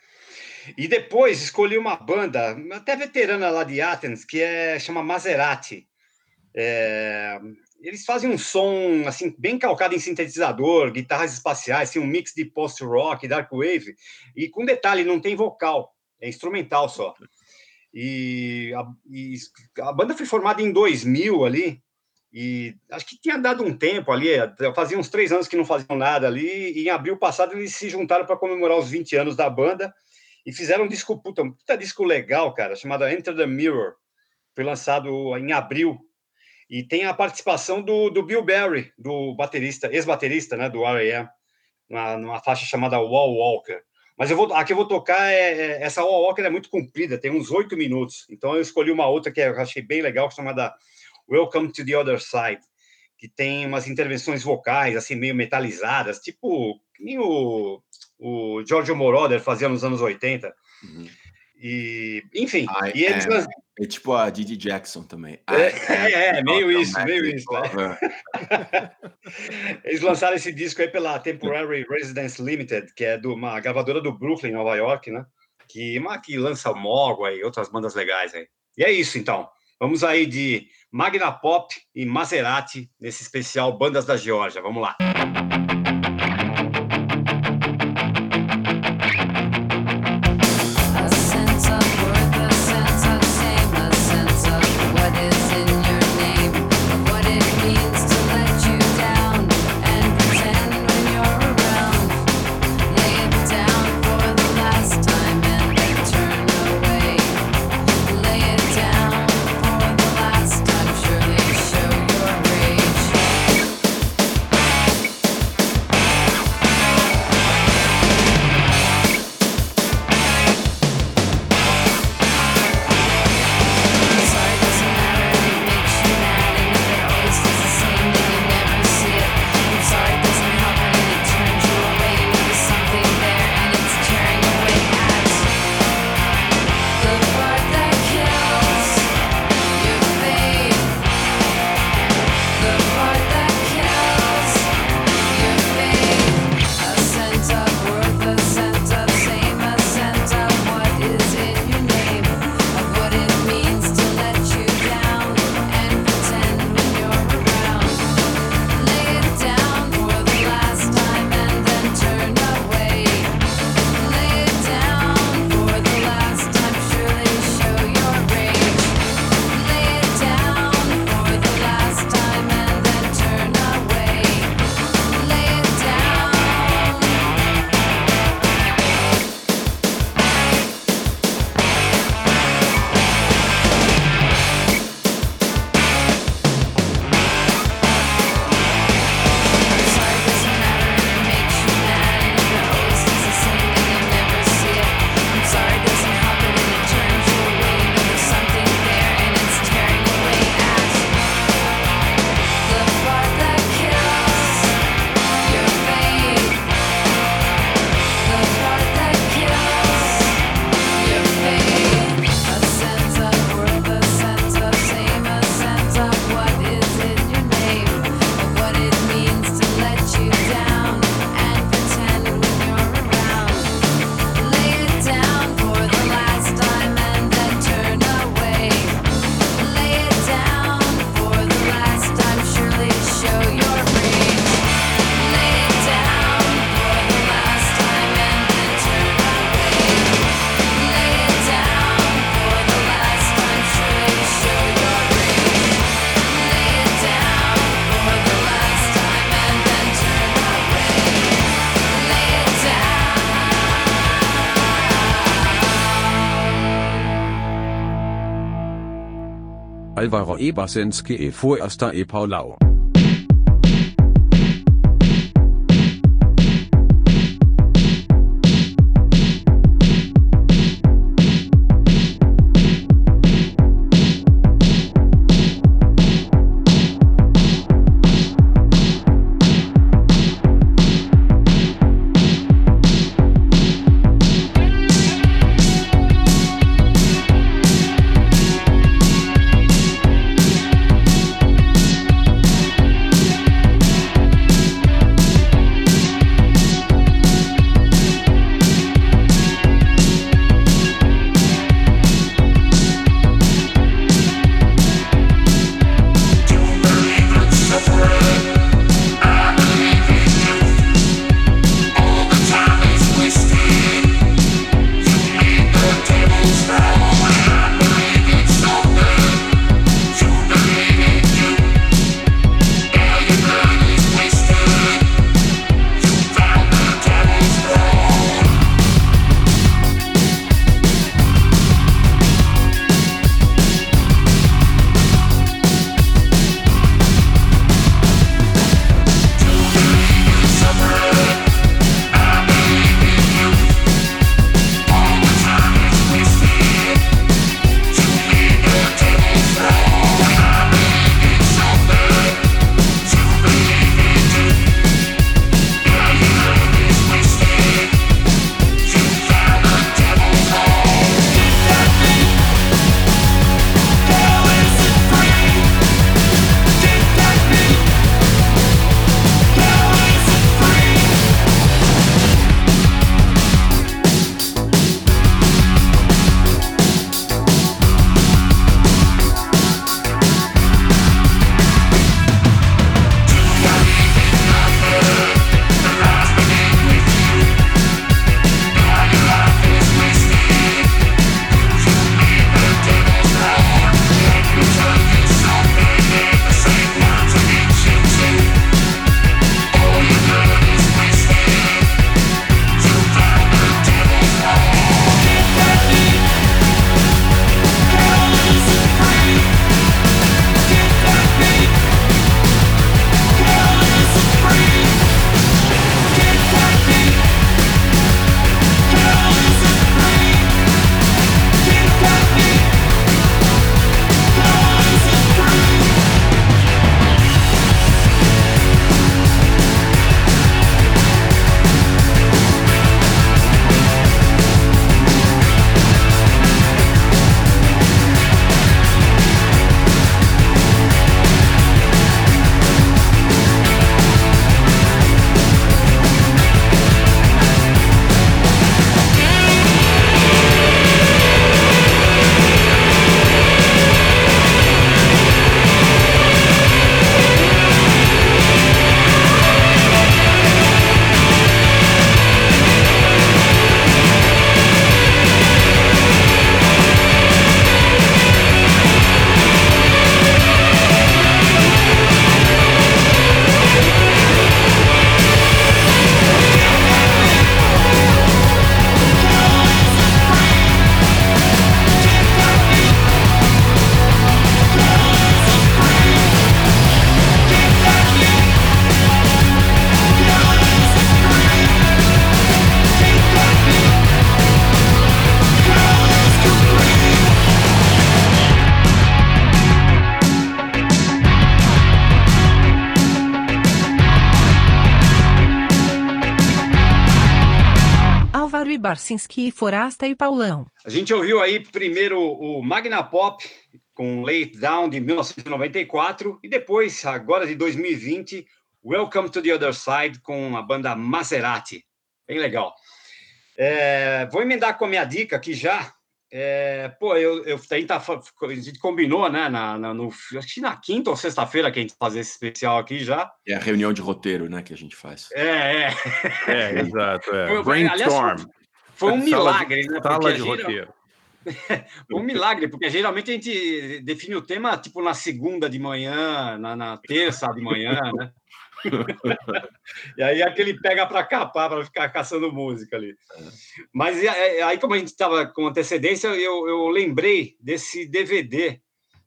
E depois escolhi uma banda, até veterana lá de Athens, que é chama Maserati. É, eles fazem um som assim bem calcado em sintetizador, guitarras espaciais, assim, um mix de post-rock, dark wave, e com detalhe, não tem vocal, é instrumental só. E a, e a banda foi formada em 2000 ali, e acho que tinha dado um tempo ali, fazia uns três anos que não faziam nada ali, e em abril passado eles se juntaram para comemorar os 20 anos da banda, e fizeram um disco, puta, um puta disco legal, cara, chamado Enter the Mirror. Foi lançado em abril. E tem a participação do, do Bill Berry, do baterista, ex-baterista, né, do R.E.M., numa, numa faixa chamada Wall Walker. Mas eu vou, aqui eu vou tocar, é, é, essa Wall Walker é muito comprida, tem uns oito minutos. Então eu escolhi uma outra que eu achei bem legal, chamada Welcome to the Other Side, que tem umas intervenções vocais, assim, meio metalizadas, tipo, nem o Giorgio Moroder fazia nos anos 80. Uhum. E, enfim, e eles é, é, tipo a Didi Jackson também. É, é, é meio isso, meio isso. Né? [laughs] eles lançaram esse disco aí pela Temporary Residence Limited, que é de uma gravadora do Brooklyn, Nova York, né? Que, uma, que lança Mogwai e outras bandas legais aí. E é isso, então. Vamos aí de Magna Pop e Maserati nesse especial Bandas da Geórgia. Vamos lá. Álvaro Ebasenski e Foerster e Paulão. Ibarcinski, Forasta e Paulão. A gente ouviu aí primeiro o Magna Pop com Late Down de 1994 e depois, agora de 2020, Welcome to the Other Side com a banda Maserati. Bem legal. É, vou emendar com a minha dica aqui já. É, pô, eu, eu a, gente tá, a gente combinou, né? Na, na, no, acho que na quinta ou sexta-feira que a gente fazer esse especial aqui já. É a reunião de roteiro, né, que a gente faz. É, é. É, exato. É. Brainstorm. aliás, foi um [laughs] Sala de- milagre, né? Sala de geral- roteiro. [laughs] Um milagre, porque geralmente a gente define o tema tipo na segunda de manhã, na, na terça de manhã, né? [laughs] e aí aquele pega para capar para ficar caçando música ali. Mas e aí, aí, como a gente estava com antecedência, eu, eu lembrei desse DVD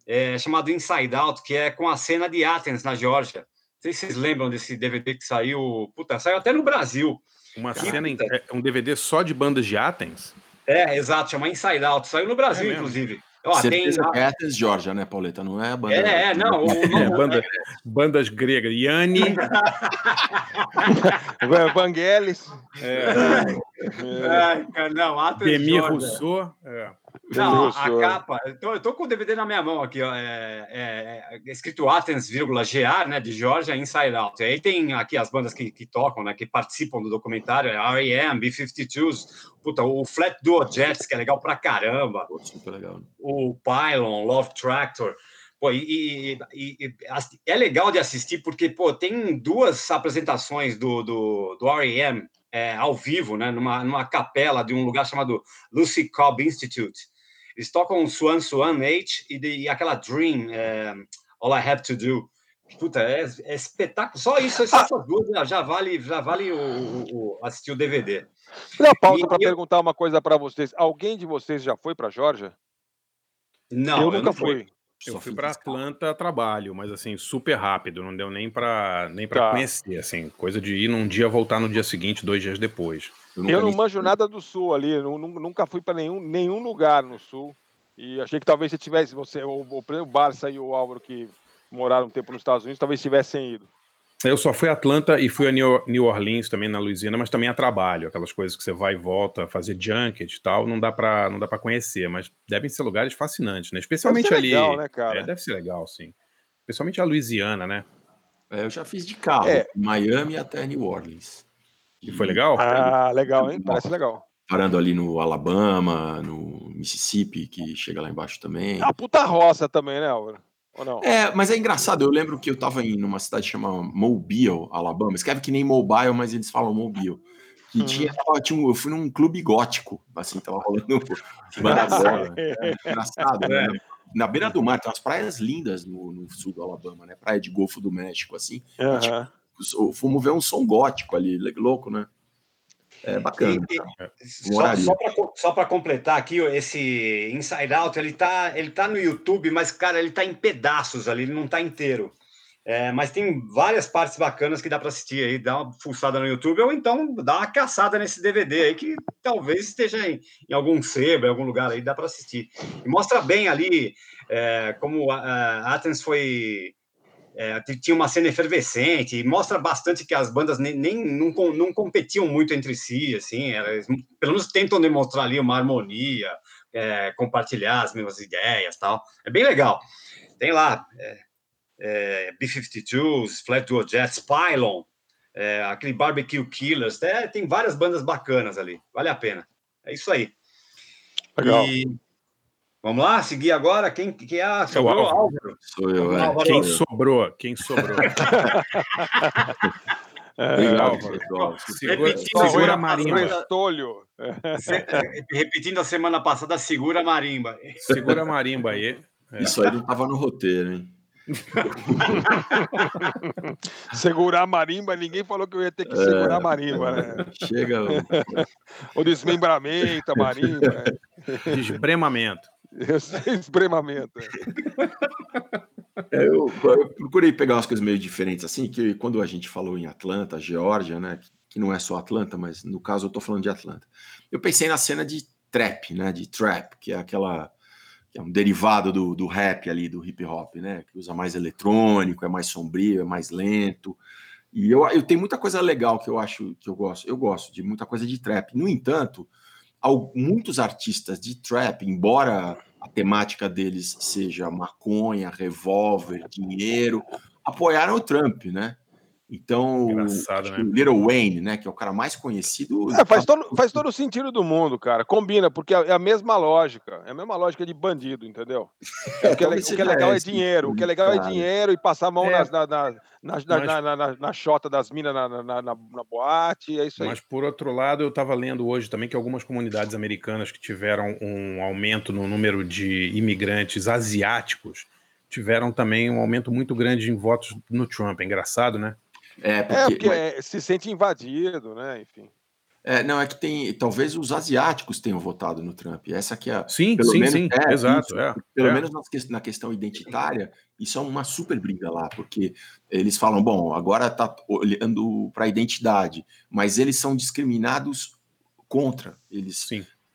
é, chamado Inside Out, que é com a cena de Athens, na Geórgia. Não sei se vocês lembram desse DVD que saiu. Puta, saiu até no Brasil. Uma Que cena, é um DVD só de bandas de Athens? É, exato, chama Inside Out. Saiu no Brasil, É inclusive. Ó, tem. Certeza é Athens, Georgia, né, Pauleta? Não é a banda. É, é, não. O, [laughs] É, banda- bandas gregas. Yanni. [laughs] Vangelis. É, Ai, cara, não, Athens, Demi Georgia. Rousseau. É. Não, a capa. Eu tô, eu tô com o DVD na minha mão aqui, ó. É, é- é escrito Athens, vírgula, GA, né? De Georgia, Inside Out. E aí tem aqui as bandas que, que tocam, né? Que participam do documentário: é R.E.M., B-52s, puta, o Flat Duo Jets, que é legal pra caramba. Pô, super legal. né? o Pylon, Love Tractor. Pô, e, e- e- é legal de assistir porque pô, tem duas apresentações do, do, do R.E.M. é, ao vivo, né, numa, numa capela de um lugar chamado Lucy Cobb Institute. Eles tocam Swan Swan H e, e aquela Dream, é, All I Have to Do. Puta, é, é espetáculo. Só isso, só essas duas já- vale, já vale o, o- assistir o DVD. Não, pausa para eu- perguntar uma coisa para vocês. Alguém de vocês já foi para Georgia? Não, eu nunca não fui. fui. Eu Só fui para. Atlanta a trabalho, mas assim, super rápido, não deu nem para nem para Tá. conhecer, assim, coisa de ir num dia voltar no dia seguinte, dois dias depois. nunca Eu não manjo nada do sul ali, nu- nu- nunca fui para nenhum, nenhum lugar no sul. E achei que talvez se tivesse você, o, o, o Barça e o Álvaro que moraram um tempo nos Estados Unidos, talvez tivessem ido. Eu só fui a Atlanta e fui a New Orleans também na Louisiana, mas também a trabalho, aquelas coisas que você vai e volta, fazer junket e tal, não dá para não dá para conhecer, mas devem ser lugares fascinantes, né? Especialmente ser ali. legal, né, cara? É, deve ser legal, sim. Especialmente a Louisiana, né? É, eu já fiz de carro, É. Miami até New Orleans. E foi legal? Ah, legal, hein? Parece legal. Parando ali no Alabama, no Mississippi, que chega lá embaixo também. É uma puta roça também, né, Álvaro? Ou não? É, mas é engraçado. Eu lembro que eu tava em numa cidade chamada Mobile, Alabama. Escreve que nem Mobile, mas eles falam Mobile. Que Uhum. tinha, tava- tinha um- eu fui num clube gótico, assim, tava rolando [laughs] banda bola. É, engraçado, né? Na beira do mar, tem umas praias lindas no, no sul do Alabama, né? Praia de Golfo do México, assim. Aham. Tipo, Fomos ver um som gótico ali, louco, né? É bacana. E- e- cara. Só, para completar aqui, esse Inside Out, ele tá, ele tá no YouTube, mas, cara, ele tá em pedaços ali, ele não tá inteiro. É, mas tem várias partes bacanas que dá para assistir aí, dá uma fuçada no YouTube, ou então dá uma caçada nesse DVD aí, que talvez esteja em, em algum sebo, em algum lugar aí, dá para assistir. E mostra bem ali é, como a, a Athens foi. É, tinha uma cena efervescente, e mostra bastante que as bandas nem, nem não, não competiam muito entre si, assim, elas, pelo menos tentam demonstrar ali uma harmonia, é, compartilhar as mesmas ideias tal. É bem legal. Tem lá é, é, B-52s, Flat Duo Jets, Pylon, é, aquele Barbecue Killers, é, tem várias bandas bacanas ali, vale a pena. É isso aí. Legal. E vamos lá, seguir agora. Quem que é? Ah, É o sobrou Álvaro. Álvaro. Sou eu, é. Álvaro, Quem sobrou? Quem sobrou? Álvaro. Segura, a marimba. Se- [laughs] Repetindo a semana passada, segura a marimba. Segura a marimba aí. É. Isso aí não tava no roteiro, hein? [laughs] Segurar a marimba, ninguém falou que eu ia ter que É. segurar a marimba, né? Chega. [laughs] O desmembramento, a marimba, né? Esse espremamento. É, eu, eu procurei pegar umas coisas meio diferentes, assim, que quando a gente falou em Atlanta, Geórgia, né, que, que não é só Atlanta, mas no caso eu tô falando de Atlanta. Eu pensei na cena de trap, né, de trap, que é aquela que é um derivado do, do rap ali, do hip hop, né, que usa mais eletrônico, é mais sombrio, é mais lento. E eu, eu tenho muita coisa legal que eu acho que eu gosto. Eu gosto de muita coisa de trap. No entanto, muitos artistas de trap, embora a temática deles seja maconha, revólver, dinheiro, apoiaram o Trump, né? Então, Engraçado, né? o Little Wayne, né, que é o cara mais conhecido, É, faz, todo, faz todo o sentido do mundo, cara. Combina, porque é a mesma lógica. É a mesma lógica de bandido, entendeu? É, o, que é, o que é legal é dinheiro. O que é legal é dinheiro e passar a mão É. nas- na, na, na, na, Mas- na, na, na- na chota das minas na, na, na, na boate. É isso aí. Mas, por outro lado, eu estava lendo hoje também que algumas comunidades americanas que tiveram um aumento no número de imigrantes asiáticos tiveram também um aumento muito grande em votos no Trump. É engraçado, né? É, É, porque, porque é, se sente invadido, né? Enfim. É, não, é que tem. Talvez os asiáticos tenham votado no Trump. Essa que é. a- Sim, pelo sim, menos, sim, é, exato, isso. é, Pelo é. menos na questão identitária, isso é uma super briga lá, porque eles falam, bom, agora tá olhando para a identidade, mas eles são discriminados contra. Eles.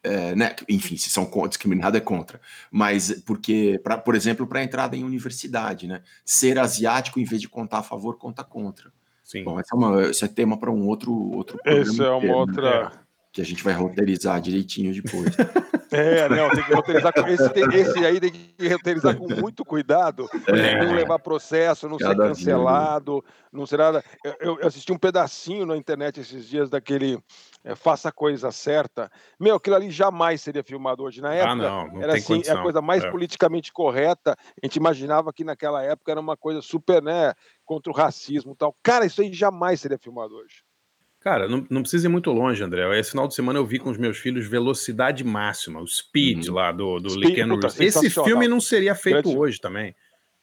é, né, enfim, se são discriminados é contra, mas porque, pra, por exemplo, para entrada em universidade, né, ser asiático em vez de contar a favor, conta contra. Sim. Bom, essa é uma, esse é tema para um outro, outro Esse é uma inteiro, né? Que a gente vai roteirizar direitinho depois. [laughs] É, não, tem que roteirizar com esse, tem- esse aí tem que roteirizar com muito cuidado, É. não levar processo, não ser Cada cancelado, não ser nada. Eu- Eu, assisti um pedacinho na internet esses dias daquele é, Faça a Coisa Certa. Meu, aquilo ali jamais seria filmado hoje. Na época, Ah, não, não era tem assim, é a condição. coisa mais É. politicamente correta. A gente imaginava que naquela época era uma coisa super, né, contra o racismo e tal. Cara, isso aí jamais seria filmado hoje. Cara, não, não precisa ir muito longe, André. Esse final de semana eu vi com os meus filhos Velocidade Máxima, o Speed lá do, do Speed, Reeves. Esse filme não seria feito Grande- hoje também.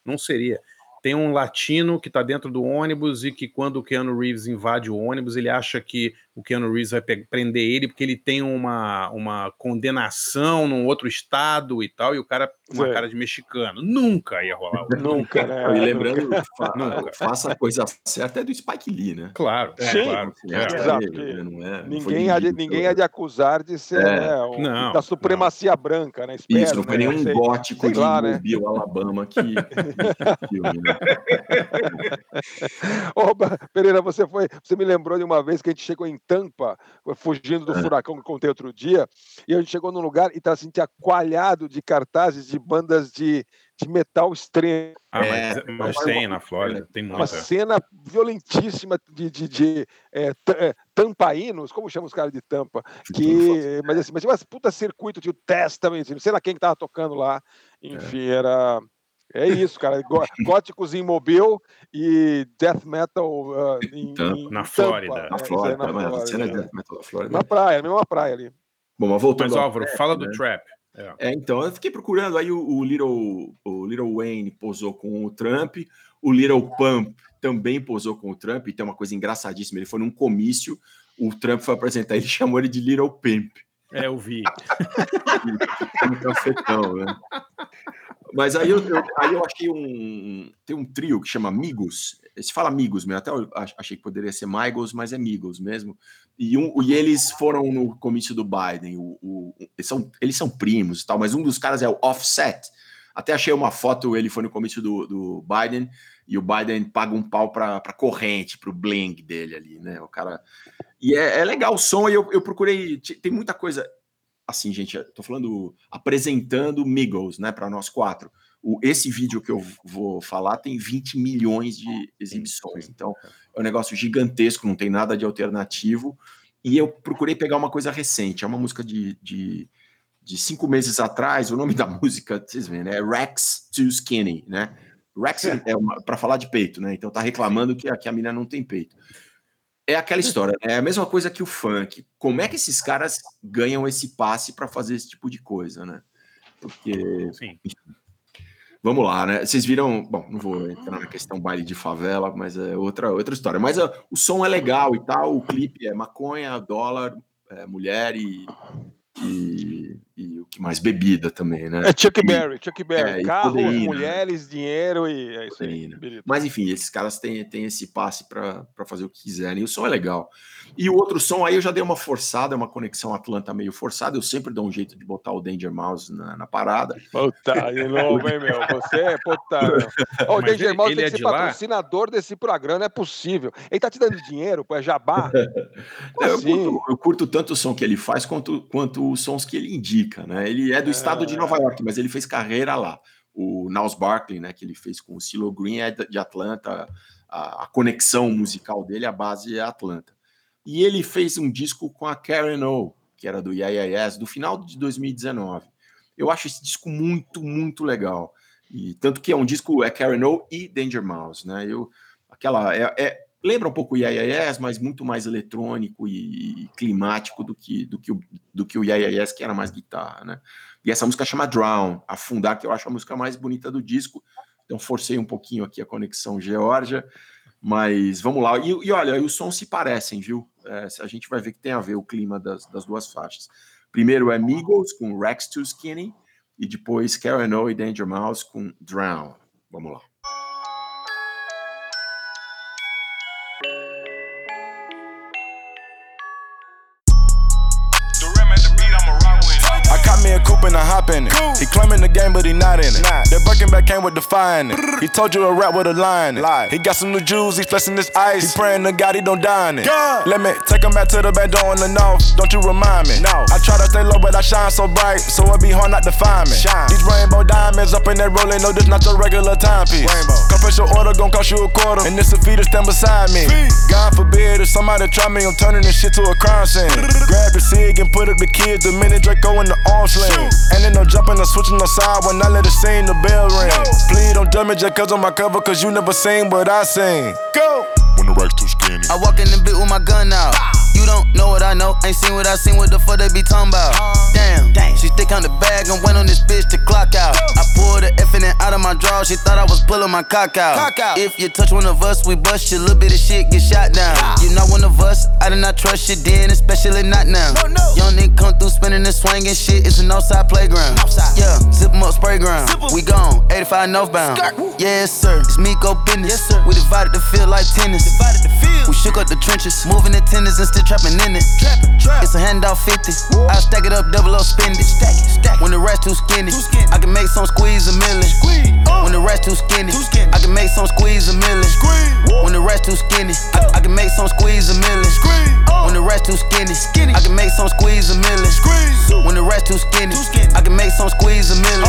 Não seria. Tem um latino que tá dentro do ônibus e que quando o Keanu Reeves invade o ônibus, ele acha que o Keanu Reeves vai prender ele porque ele tem uma, uma condenação num outro estado e tal, e o cara com uma cara de mexicano. Nunca ia rolar. [laughs] hoje. Nunca, né? E lembrando, fa- Nunca. faça a coisa certa é do Spike Lee, né? Claro, é, Sim, claro. É, É. exato, né? Não é, não Ninguém há, de, ninguém há de acusar de ser É. né, o- Não, da supremacia branca, né? Espero, Isso, não foi né? nenhum gótico de lá, né? Mobile, Alabama que, que filme, né? [laughs] Ô, Ba- Pereira, você foi, você me lembrou de uma vez que a gente chegou em Tampa, fugindo do É. furacão que eu contei outro dia, e a gente chegou num lugar e tá assim, tinha coalhado de cartazes de bandas de, de metal extremo. Ah, mas, É, mas mas tem uma- na Flórida, tem Uma muita. cena violentíssima de, de, de é, é, como chama os caras de Tampa? Que, mas assim, mas tinha umas puta circuito de Testament, não sei lá quem que tava tocando lá. Enfim, era. É isso, cara. gó- [laughs] Góticos em Mobile e death metal ah, em, em Na Tampa, Flórida. Na aí Flórida, na a Flórida, cena é. de death metal da Flórida. Na praia, na mesma praia ali. Bom, mas voltando Mas, ao Álvaro, trap, fala do né? trap. É. É, então, eu fiquei procurando, aí o, o Little, o Little Wayne posou com o Trump, o Little Pump também posou com o Trump, e tem uma coisa engraçadíssima, ele foi num comício, o Trump foi apresentar, ele [laughs] chamou ele de Little Pimp, É, eu vi. [laughs] um cafetão, né? Mas aí eu, eu- aí eu achei um. Tem um trio que chama Amigos. Se fala Amigos mesmo, até eu ach- achei que poderia ser Migos, mas é Amigos mesmo. E, um, e eles foram no comício do Biden. O, o- eles, são, eles são primos e tal, mas um dos caras é o Offset. Até achei uma foto, ele foi no comício do, do Biden e o Biden paga um pau para corrente, para o bling dele ali, né? O cara. E é, é legal o som, e eu, eu procurei. Tem muita coisa assim, gente, tô falando apresentando Migos, né, para nós quatro. O, esse vídeo que eu vou falar tem 20 milhões de exibições, então é um negócio gigantesco, não tem nada de alternativo. E eu procurei pegar uma coisa recente, é uma música de, de, de cinco meses atrás. O nome [laughs] da música, vocês veem, né? É Rex Too Skinny, né? Rex [laughs] é para falar de peito, né? Então tá reclamando que a, que a mina não tem peito é aquela história, é a mesma coisa que o funk. Como é que esses caras ganham esse passe para fazer esse tipo de coisa, né? Porque. Sim. Vamos lá, né? Vocês viram. Bom, não vou entrar na questão baile de favela, mas é outra, outra história. Mas ah, o som é legal e tal, o clipe é maconha, dólar, é, mulher e, e, e o que mais? Bebida também, né? É Chuck Berry, Chuck Berry. é, Carros, mulheres, dinheiro e é isso aí. Mas enfim, esses caras têm, têm esse passe para fazer o que quiserem. E o som é legal. E o outro som aí eu já dei uma forçada, uma conexão Atlanta meio forçada. Eu sempre dou um jeito de botar o Danger Mouse na, na parada. Puta, de novo, [laughs] hein, meu? Você é puta. [laughs] Ó, o Mas Danger ele- Mouse ele tem é que ser de lá? patrocinador desse programa, não é possível. Ele tá te dando dinheiro, pô, é jabá? [laughs] Como Eu assim? curto, eu curto tanto o som que ele faz quanto, quanto os sons que ele indica, né? Ele é do estado de Nova York, mas ele fez carreira lá. O Niles Barkley, né, que ele fez com o CeeLo Green é de Atlanta. A, a conexão musical dele, a base é Atlanta. E ele fez um disco com a Karen O, que era do YYS, do final de 2019. Eu acho esse disco muito, muito legal. E tanto que é um disco, é Karen O e Danger Mouse, né? Eu, aquela, é, é- lembra um pouco o YYS, mas muito mais eletrônico e, climático do que, do, que o, do que o YYS, que era mais guitarra, né? E essa música chama Drown, Afundar, que eu acho a música mais bonita do disco. Então forcei um pouquinho aqui a conexão Geórgia, mas vamos lá. E, e olha, os sons se parecem, viu? É, a gente vai ver que tem a ver o clima das, das duas faixas. Primeiro é Migos com Rex Too Skinny e depois Karen O e Danger Mouse com Drown. Vamos lá. In it. He claiming the game, but he not in it. That Birkin back came with defying it. He told you a rap with a line. in it. He got some new jewels, he flexing his ice. He praying to God he don't die in it. Let me take him back to the back door in the north. Don't you remind me? No. I try to stay low, but I shine so bright, so it be hard not to find me. These rainbow diamonds up in that rolling, no, this not your regular timepiece. Press your order, gon' cost you a quarter, and this a fee to stand beside me. God forbid if somebody try me, I'm turning this shit to a crime scene. Grab the cig and put up the kids, the minute Draco in the arm sling. And then no jumping or switching no side when I let it sing, the bell ring. Please don't judge it just cause on my cover, cause you never seen what I sing. Go! When the rack's too skinny. I walk in the bit with my gun out. You don't know what I know, ain't seen what I seen, what the fuck they be talking about. Damn, she stick on the bag and went on this bitch to clock out. I pulled the F in it out of my drawer, she thought I was pulling my cock out. If you touch one of us, we bust you, little bit of shit get shot down. You not one of us, I did not trust you then, especially not now. Young nigga come through spinning and swinging shit, it's an outside playground. Yeah, zip 'em up, spray ground. We gone, 85 northbound. Yes, sir, it's me go business. We divided the field like tennis. We shook up the trenches, moving attendants and still trapping in it. It's a handout 50. I stack it up, double up, spend it. When the rest too skinny, I can make some squeeze a million. Uh. When the rest too skinny, I can make some squeeze a million. When the rest uh. too skinny, I, can make some squeeze a million. When the rest too skinny, I can make some squeeze a million. When the rest too skinny, I can make some squeeze a million.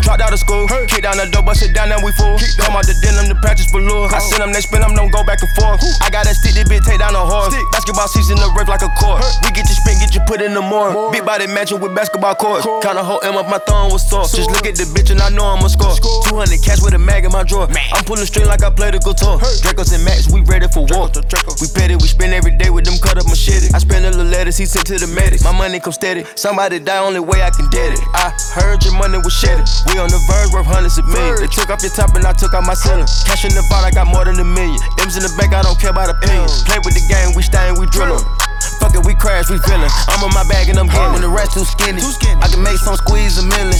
Dropped out of school, kick down the door, bust it down, and we full. Come out the denim, the practice below. I send them, they spin them, don't go back and forth. I got that stick, this bitch take down a horse. Basketball season, the rave like a court. We get you spin, get you put in the morning. Big body mansion with basketball courts. Kinda whole M up, my thumb was sore. Just look at the bitch and I know I'ma score. 200 cash with a mag in my drawer. Man. I'm pulling string like I played a guitar. Dracos and Max, we ready for war. We petty, we spend every day with them cut up machete. I spend a little letters, he sent to the medics. My money come steady. Somebody die, only way I can get it. I heard your money was shedded. We on the verge, worth hundreds of millions. They took off your top and I took out my ceiling. Cash in the vault, I got more than a million. M's in the bank, I don't care about opinions. Play with the game, we stay and we drill 'em. Fuck it, we crash, we feelin'. I'm on my bag and I'm getting When the rest too skinny, I can make some squeeze a million.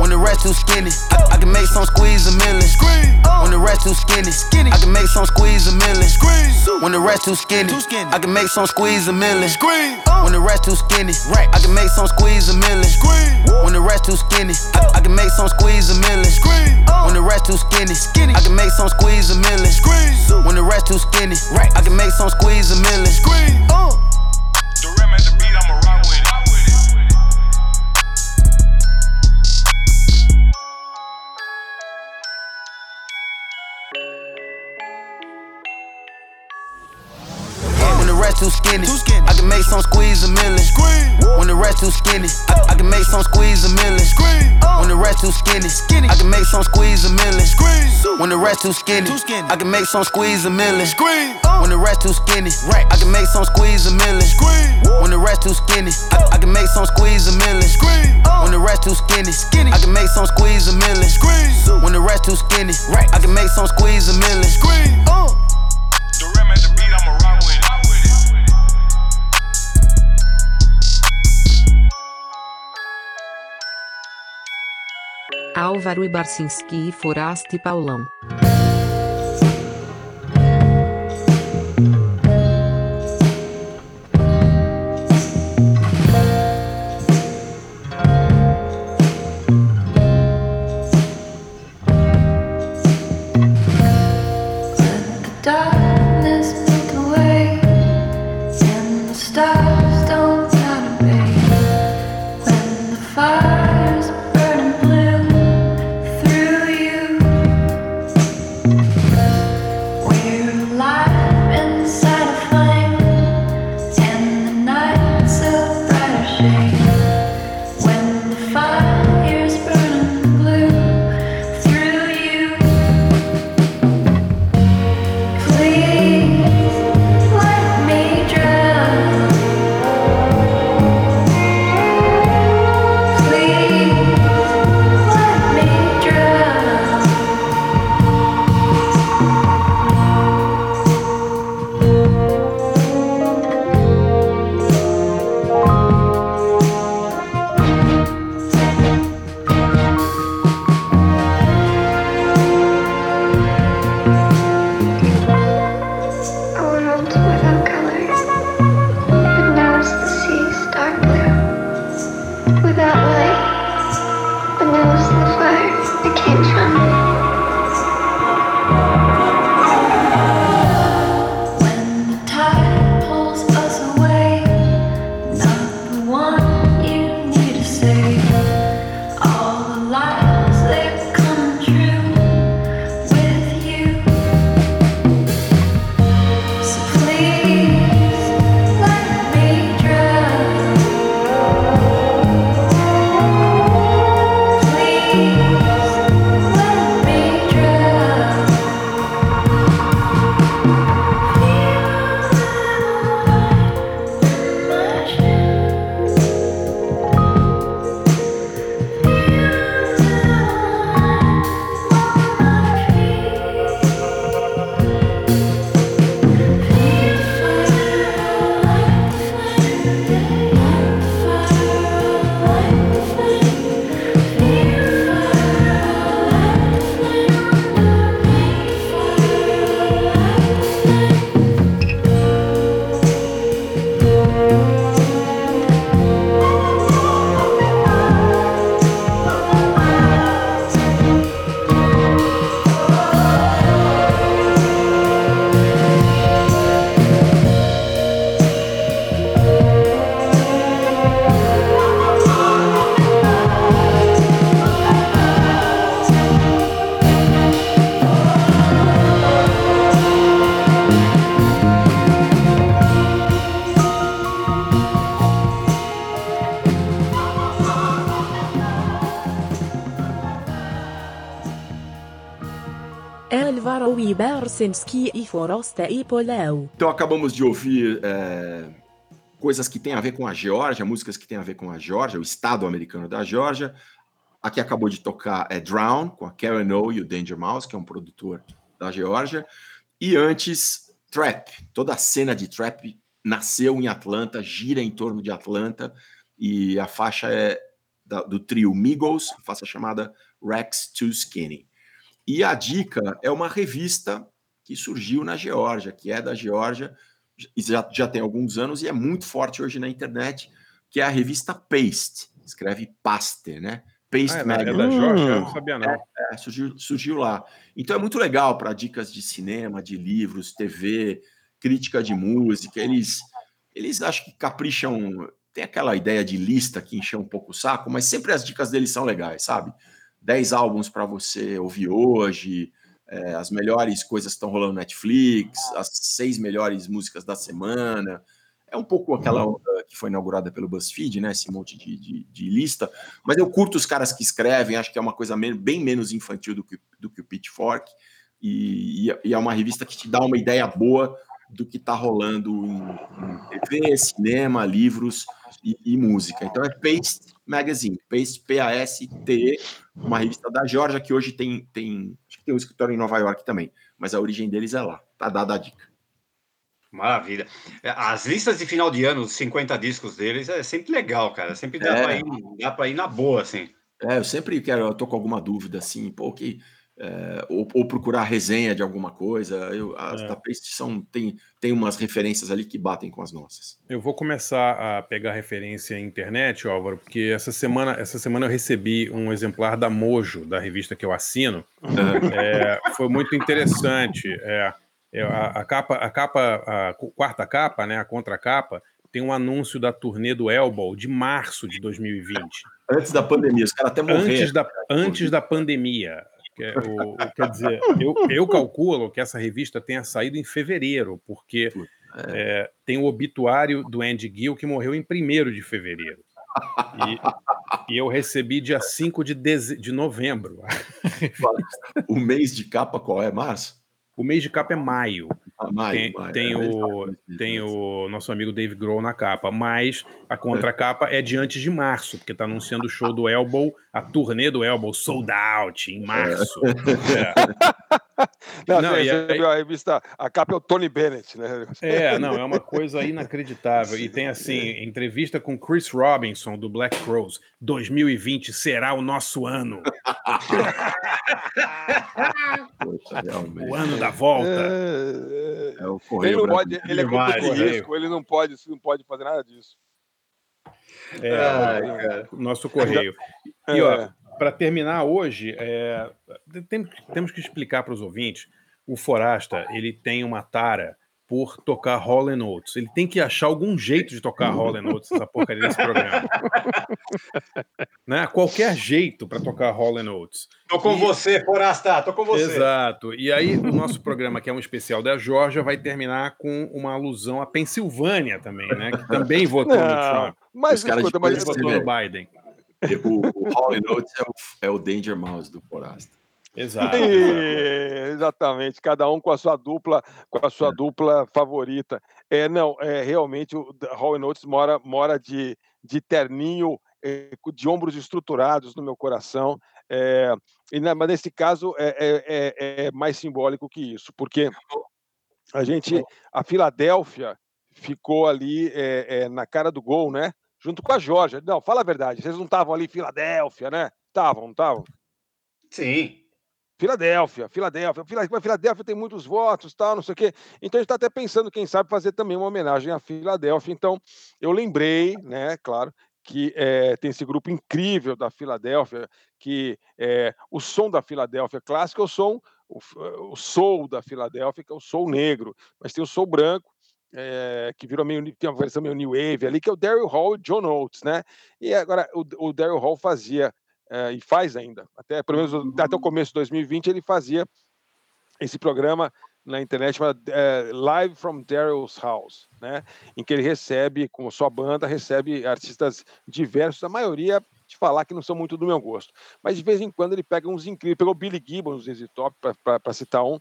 When the rest too skinny, I, I can make some squeeze a million. When the rest too skinny, I can make some squeeze a million. When the rest too skinny, I can make some squeeze a million. When the rest too skinny, I can make some squeeze a million. When the rest too skinny, I, I can make some squeeze a million. When the rest too skinny, I can make some squeeze a million. When the rest too skinny, I can make some squeeze a million had the beat, I'ma ride too skinny, I can make some squeeze a million. When the rest too skinny, I, I can make some squeeze a million. When the rest too skinny, I can make some squeeze a million. When the rest too skinny, I can make some squeeze a million. When the rest too skinny, I can make some squeeze a million. When the rest too skinny, I, I can make some squeeze a million. When the rest too skinny, I can make some squeeze a million. When the rest too skinny, I can make some squeeze a million. Álvaro Barcinski e Forasta e Paulão. E e Polau. Então acabamos de ouvir é, coisas que têm a ver com a Geórgia, músicas que têm a ver com a Geórgia, o estado americano da Geórgia. Aqui acabou de tocar é Drown, com a Karen O e o Danger Mouse, que é um produtor da Geórgia. E antes, Trap. Toda a cena de Trap nasceu em Atlanta, gira em torno de Atlanta, e a faixa é da- do trio Migos, a faixa chamada Rex Too Skinny. E a dica é uma revista que surgiu na Geórgia, que é da Geórgia, e já, já tem alguns anos e é muito forte hoje na internet, que é a revista Paste. Escreve Paste, né? Paste Ah, é da- é da Magazine. Geórgia? Eu não sabia, não. É, é, surgiu, surgiu lá. Então é muito legal para dicas de cinema, de livros, TV, crítica de música. Eles, eles acho que capricham. Tem aquela ideia de lista que enche um pouco o saco, mas sempre as dicas deles são legais, sabe? 10 álbuns para você ouvir hoje, é, as melhores coisas que estão rolando no Netflix, as seis melhores músicas da semana. É um pouco aquela onda que foi inaugurada pelo BuzzFeed, né? Esse monte de, de- de lista. Mas eu curto os caras que escrevem, acho que é uma coisa bem menos infantil do que, do que o Pitchfork. E, e- e é uma revista que te dá uma ideia boa do que está rolando em, em TV, cinema, livros e, e música. Então é Paste Magazine, Paste, P-A-S-T-E, uma revista da Georgia que hoje tem, tem, acho que tem um escritório em Nova York também, mas a origem deles é lá. Tá dada a dica. Maravilha. É, As listas de final de ano, os 50 discos deles, é sempre legal, cara. Sempre dá É. para ir, dá pra ir na boa, assim. É, eu sempre quero, eu tô com alguma dúvida assim, pô, que é, ou, ou procurar resenha de alguma coisa. Eu, as É. Paste são tem, tem umas referências ali que batem com as nossas. Eu vou começar a pegar referência à internet, Álvaro, porque essa semana, essa semana eu recebi um exemplar da Mojo, da revista que eu assino. É, foi muito interessante. É, é, a, a capa, a capa, a quarta capa, né, a contracapa, tem um anúncio da turnê do Elbow de março de 2020. Antes da pandemia, os caras até morreram. Antes da, antes da pandemia. É o- o- quer dizer, eu, eu calculo que essa revista tenha saído em fevereiro, porque é, tem o obituário do Andy Gill que morreu em 1 de fevereiro. E, e eu recebi dia 5 de, deze... de novembro. O mês de capa qual é? Março? O mês de capa é maio. Ah, maio, tem, maio, tem é, o, tem o nosso amigo Dave Grohl na capa, mas a contracapa é de antes de março, porque está anunciando o show do Elbow, a turnê do Elbow sold out em março. [laughs] É. Não, Não, você, aí- viu a revista, a capa é o Tony Bennett, né? É, não, é uma coisa inacreditável. E tem assim, entrevista com Chris Robinson do Black Crows. 2020 será o nosso ano. Poxa. O ano da volta. É o Ele correio não pode, ele é risco, ele não pode, não pode fazer nada disso. É, Ai, o nosso correio. É. E ó, para terminar hoje, é, tem- temos que explicar para os ouvintes. O Forasta ele tem uma tara por tocar Hall Notes. Ele tem que achar algum jeito de tocar Hall Notes essa porcaria desse programa. [laughs] né? Qualquer jeito para tocar Hall Notes. Tô com você, Forasta, tô com você. Exato. E aí, o nosso programa, que é um especial da Georgia, vai terminar com uma alusão à Pensilvânia também, né? Que também votou no Não, Trump. mas Os caras escuta, mas Votou no. Biden. O, o Hall Notes é o, é o Danger Mouse do Forasta. Exato. É, exatamente, cada um com a sua dupla, com a sua dupla favorita. É, não, é realmente o Hall Notes mora, mora de, de terninho, é, de ombros estruturados no meu coração. É, e na- mas nesse caso é, é- é- é mais simbólico que isso, porque a gente, a Filadélfia ficou ali é, é, na cara do gol, né? Junto com a Georgia. Não, fala a verdade, vocês não estavam ali em Filadélfia, né? Estavam, não estavam? Sim. Filadélfia, Filadélfia, Fila- mas Filadélfia tem muitos votos, tal, não sei o quê. Então a gente está até pensando, quem sabe, fazer também uma homenagem à Filadélfia. Então eu lembrei, né, claro, que eh, tem esse grupo incrível da Filadélfia, que é o som da Filadélfia clássico é o som, o, f- o soul da Filadélfia, que é o soul negro, mas tem o soul branco, eh, que virou meio, tem uma versão meio new wave ali, que é o Daryl Hall e John Oates, né? E agora o, o Daryl Hall fazia eh, e faz ainda, até pelo menos até o começo de 2020 ele fazia esse programa na internet chamado eh, Live from Daryl's House, né? Em que ele recebe, com sua banda, recebe artistas diversos, a maioria de falar que não são muito do meu gosto. Mas de vez em quando ele pega uns incríveis, pegou Billy Gibbons, ZZ Top, para citar um,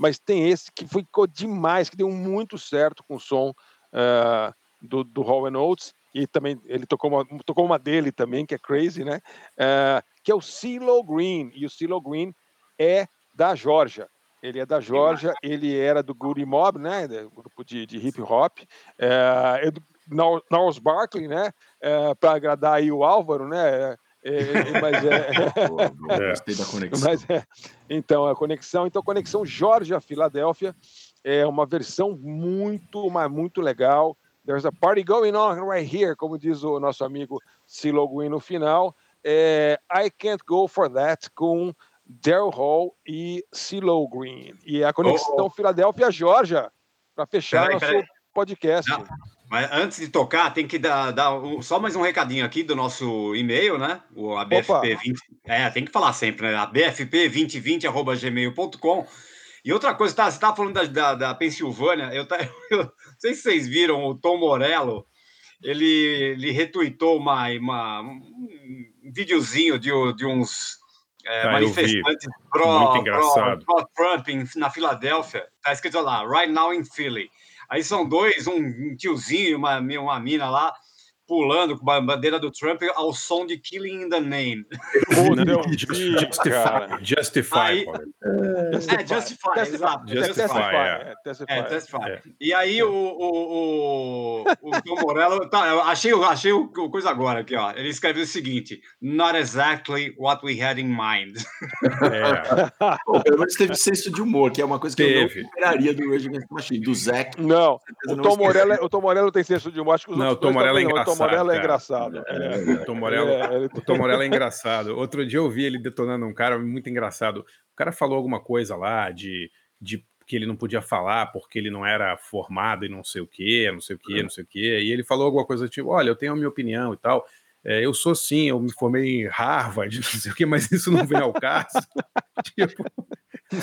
mas tem esse que ficou demais, que deu muito certo com o som uh, do, do Hall and Oates, e também ele tocou uma, tocou uma dele também, que é Crazy, né? Uh, que é o CeeLo Green, e o CeeLo Green é da Georgia. Ele é da Georgia, ele era do Goody Mob, né? Grupo de, de hip hop. É, é do Norris Barkley, né? É, Para agradar aí o Álvaro, né? É, mas é. [laughs] Boa, boa, Gostei da conexão. Mas é, então, a conexão. Então, conexão Georgia-Filadélfia é uma versão muito, mas muito legal. There's a party going on right here, como diz o nosso amigo Silo Green no final. É, I Can't Go For That com Daryl Hall e CeeLo Green. E a conexão Oh, oh. Filadélfia-Georgia para fechar Peraí, nosso peraí. podcast. Não, mas antes de tocar, tem que dar, dar um- só mais um recadinho aqui do nosso e-mail, né? O ABFP20. É, tem que falar sempre, né? ABFP2020.gmail.com. E outra coisa, tá, você estava falando da, da, da Pensilvânia, eu, tá, [laughs] eu não sei se vocês viram o Tom Morello, ele, ele retuitou uma, uma, um videozinho de, de uns é, Ah, manifestantes vi. pró, pró, engraçado. pró Trump em- na Filadélfia. Tá escrito lá, right now in Philly. Aí são dois, um, um tiozinho e uma, uma mina lá, pulando com a bandeira do Trump ao som de Killing in the Name. Eu. Justify, justify, Aí-. É, Justify, exato. Justify, Justify. é. É, Testify. E aí o, o, o, o Tom Morello, tá, eu achei, eu achei o, o coisa agora aqui, ó. Ele escreveu o seguinte: Not exactly what we had in mind. É. Pô, Pelo menos teve senso de humor, que é uma coisa que eu Teve. não esperaria do Rage Against Machine. Do Zac. Não, o Tom. Morello, é- o Tom Morello tem senso de humor. Acho que os Não, o Tom Morello é engraçado. Morello é engraçado. É, o Tom Morello, É, o Tom Morello é engraçado. Outro dia eu vi ele detonando um cara muito engraçado. O cara falou alguma coisa lá de, de que ele não podia falar porque ele não era formado e não sei o quê, não sei o quê, não sei o quê. E ele falou alguma coisa tipo: olha, eu tenho a minha opinião e tal. É, eu sou sim, eu me formei em Harvard, [laughs] não sei o quê, mas isso não vem ao caso. [laughs] tipo,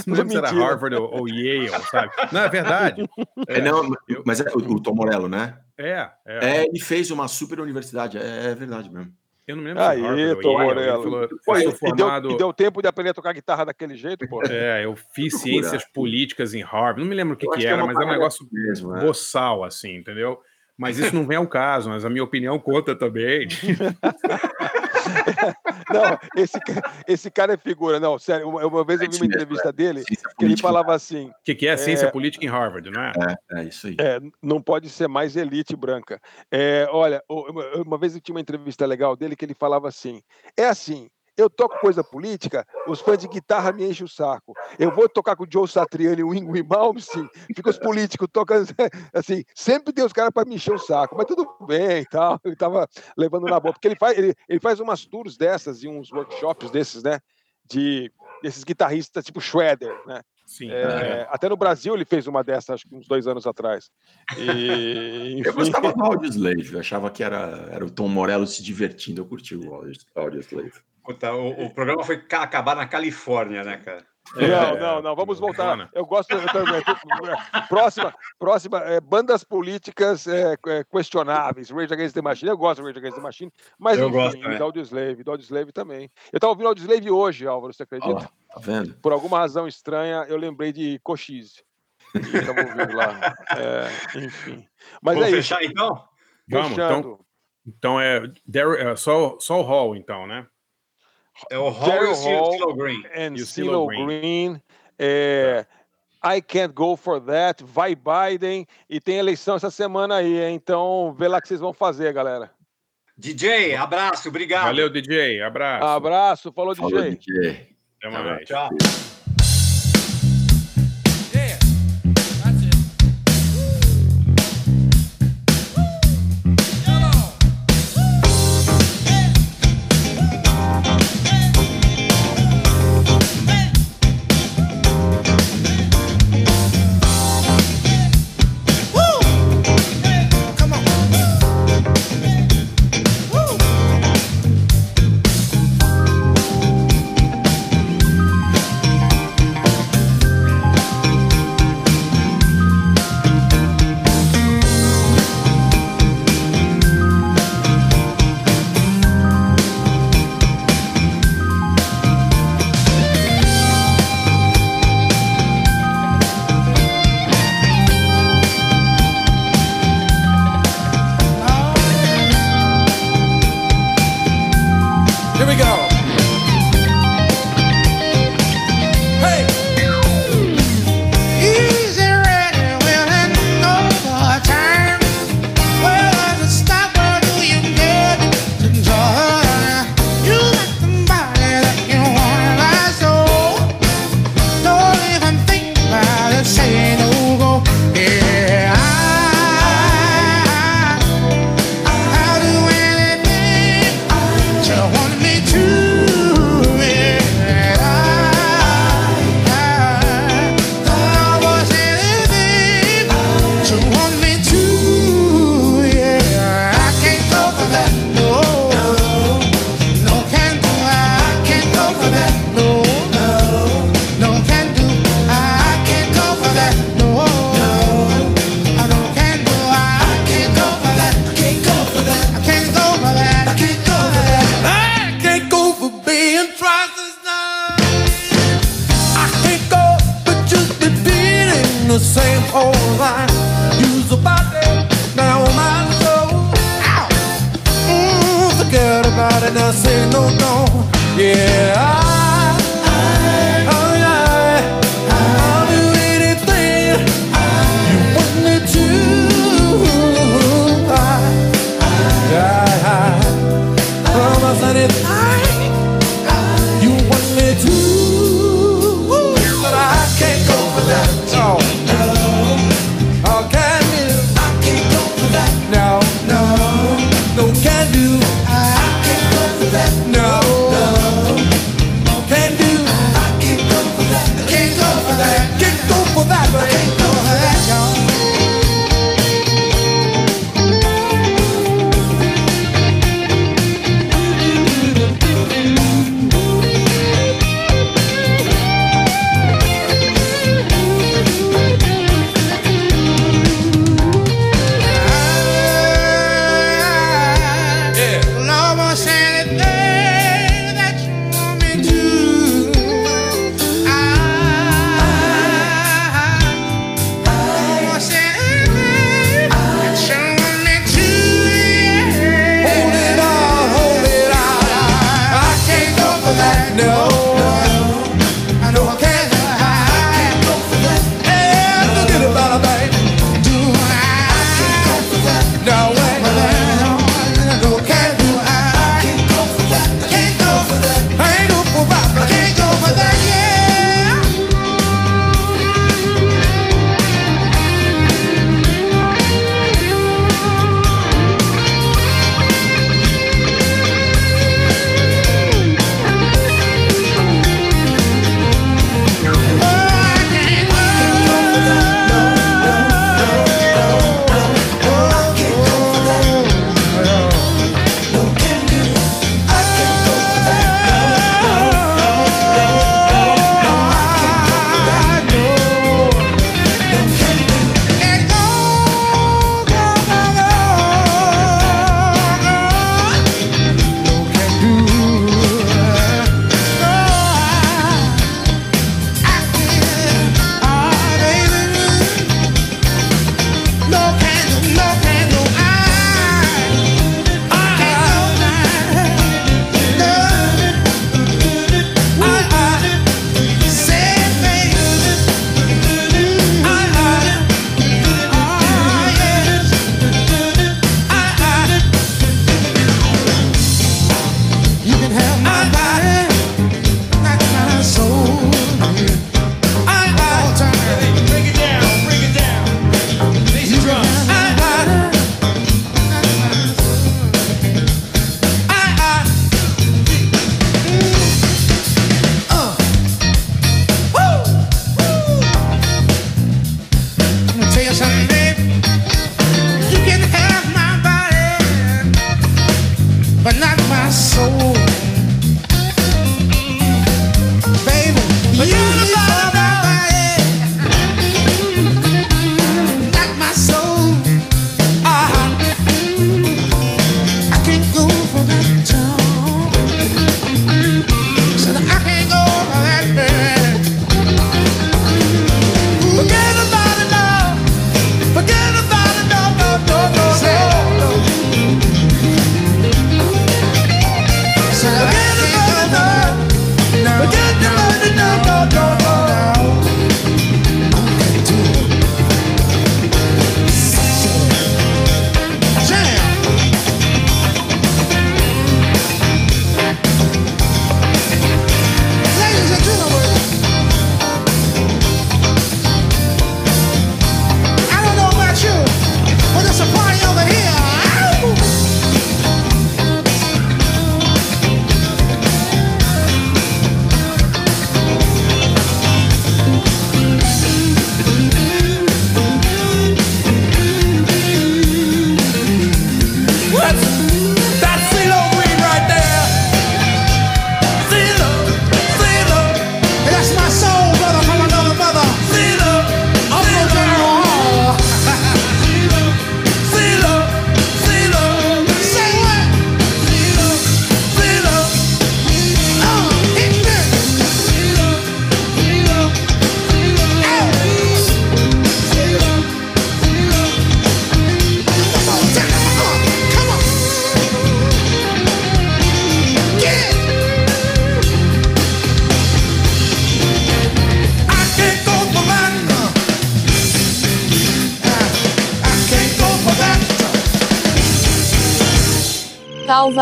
não lembro se era mentira. Harvard ou, ou Yale, sabe? Não, é verdade. [laughs] É, não, mas é o, o Tom Morello, né? É, é. É, ele fez uma super universidade. É, é verdade mesmo. Eu não me lembro se Aí, Harvard ou Tom Yale. Morello. falou, Pô, eu deu, formado... e deu tempo de aprender a tocar guitarra daquele jeito, pô. É, eu fiz Procura. ciências políticas em Harvard. Não me lembro o que, que que é era, mas é um negócio mesmo, é. boçal, assim, entendeu? Mas isso não vem ao caso, mas a minha opinião conta também. [laughs] [laughs] Não, esse, esse cara é figura. Não, sério, uma, uma vez eu vi uma entrevista dele que ele falava assim. O que, que é ciência É, política em Harvard, não é? É, é isso aí. É, não pode ser mais elite branca. É, olha, uma vez eu tinha uma entrevista legal dele que ele falava assim: é assim. Eu toco coisa política, os fãs de guitarra me enchem o saco. Eu vou tocar com o Joe Satriani e o Ingrid Malmsteen, fica os políticos tocando [laughs] assim, sempre tem os caras para me encher o saco, mas tudo bem e tal. Ele tava levando na boa, porque ele faz, ele, ele faz umas tours dessas e uns workshops desses, né? De desses guitarristas tipo Shredder, né? Sim. É, Até no Brasil ele fez uma dessas, acho que uns dois anos atrás. E, [laughs] Eu enfim. gostava do Audioslave, eu achava que era, era o Tom Morello se divertindo. Eu curti o Audio- Audioslave. Puta, o, o programa foi ca- acabar na Califórnia, né, cara? Não, não, não, vamos voltar. Eu gosto. eu também- [laughs] próxima, próxima é, bandas políticas é, é, questionáveis. Rage Against the Machine, eu gosto do Rage Against the Machine, mas Eu enfim, gosto também. da Audioslave, Audioslave também. Eu estava ouvindo Audioslave hoje, Álvaro, você acredita? Ó, tá vendo? Por alguma razão estranha, eu lembrei de Cochise. E estava ouvindo lá. [laughs] É, enfim. Mas Vamos é fechar isso. então? Vamos, Fechando. então, então é, é só, só o Hall, então, né? É o Hall e o Cilo Green. and CeeLo CeeLo Green. Green. é, I can't go for that. Vai Biden. E tem eleição essa semana aí, hein? então vê lá o que vocês vão fazer, galera. DJ, abraço, obrigado. Valeu, DJ. Abraço. Abraço, falou, Falou, DJ. DJ. Até mais. Tchau.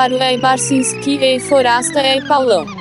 Álvaro e Barcinski e Forasta e Paulão.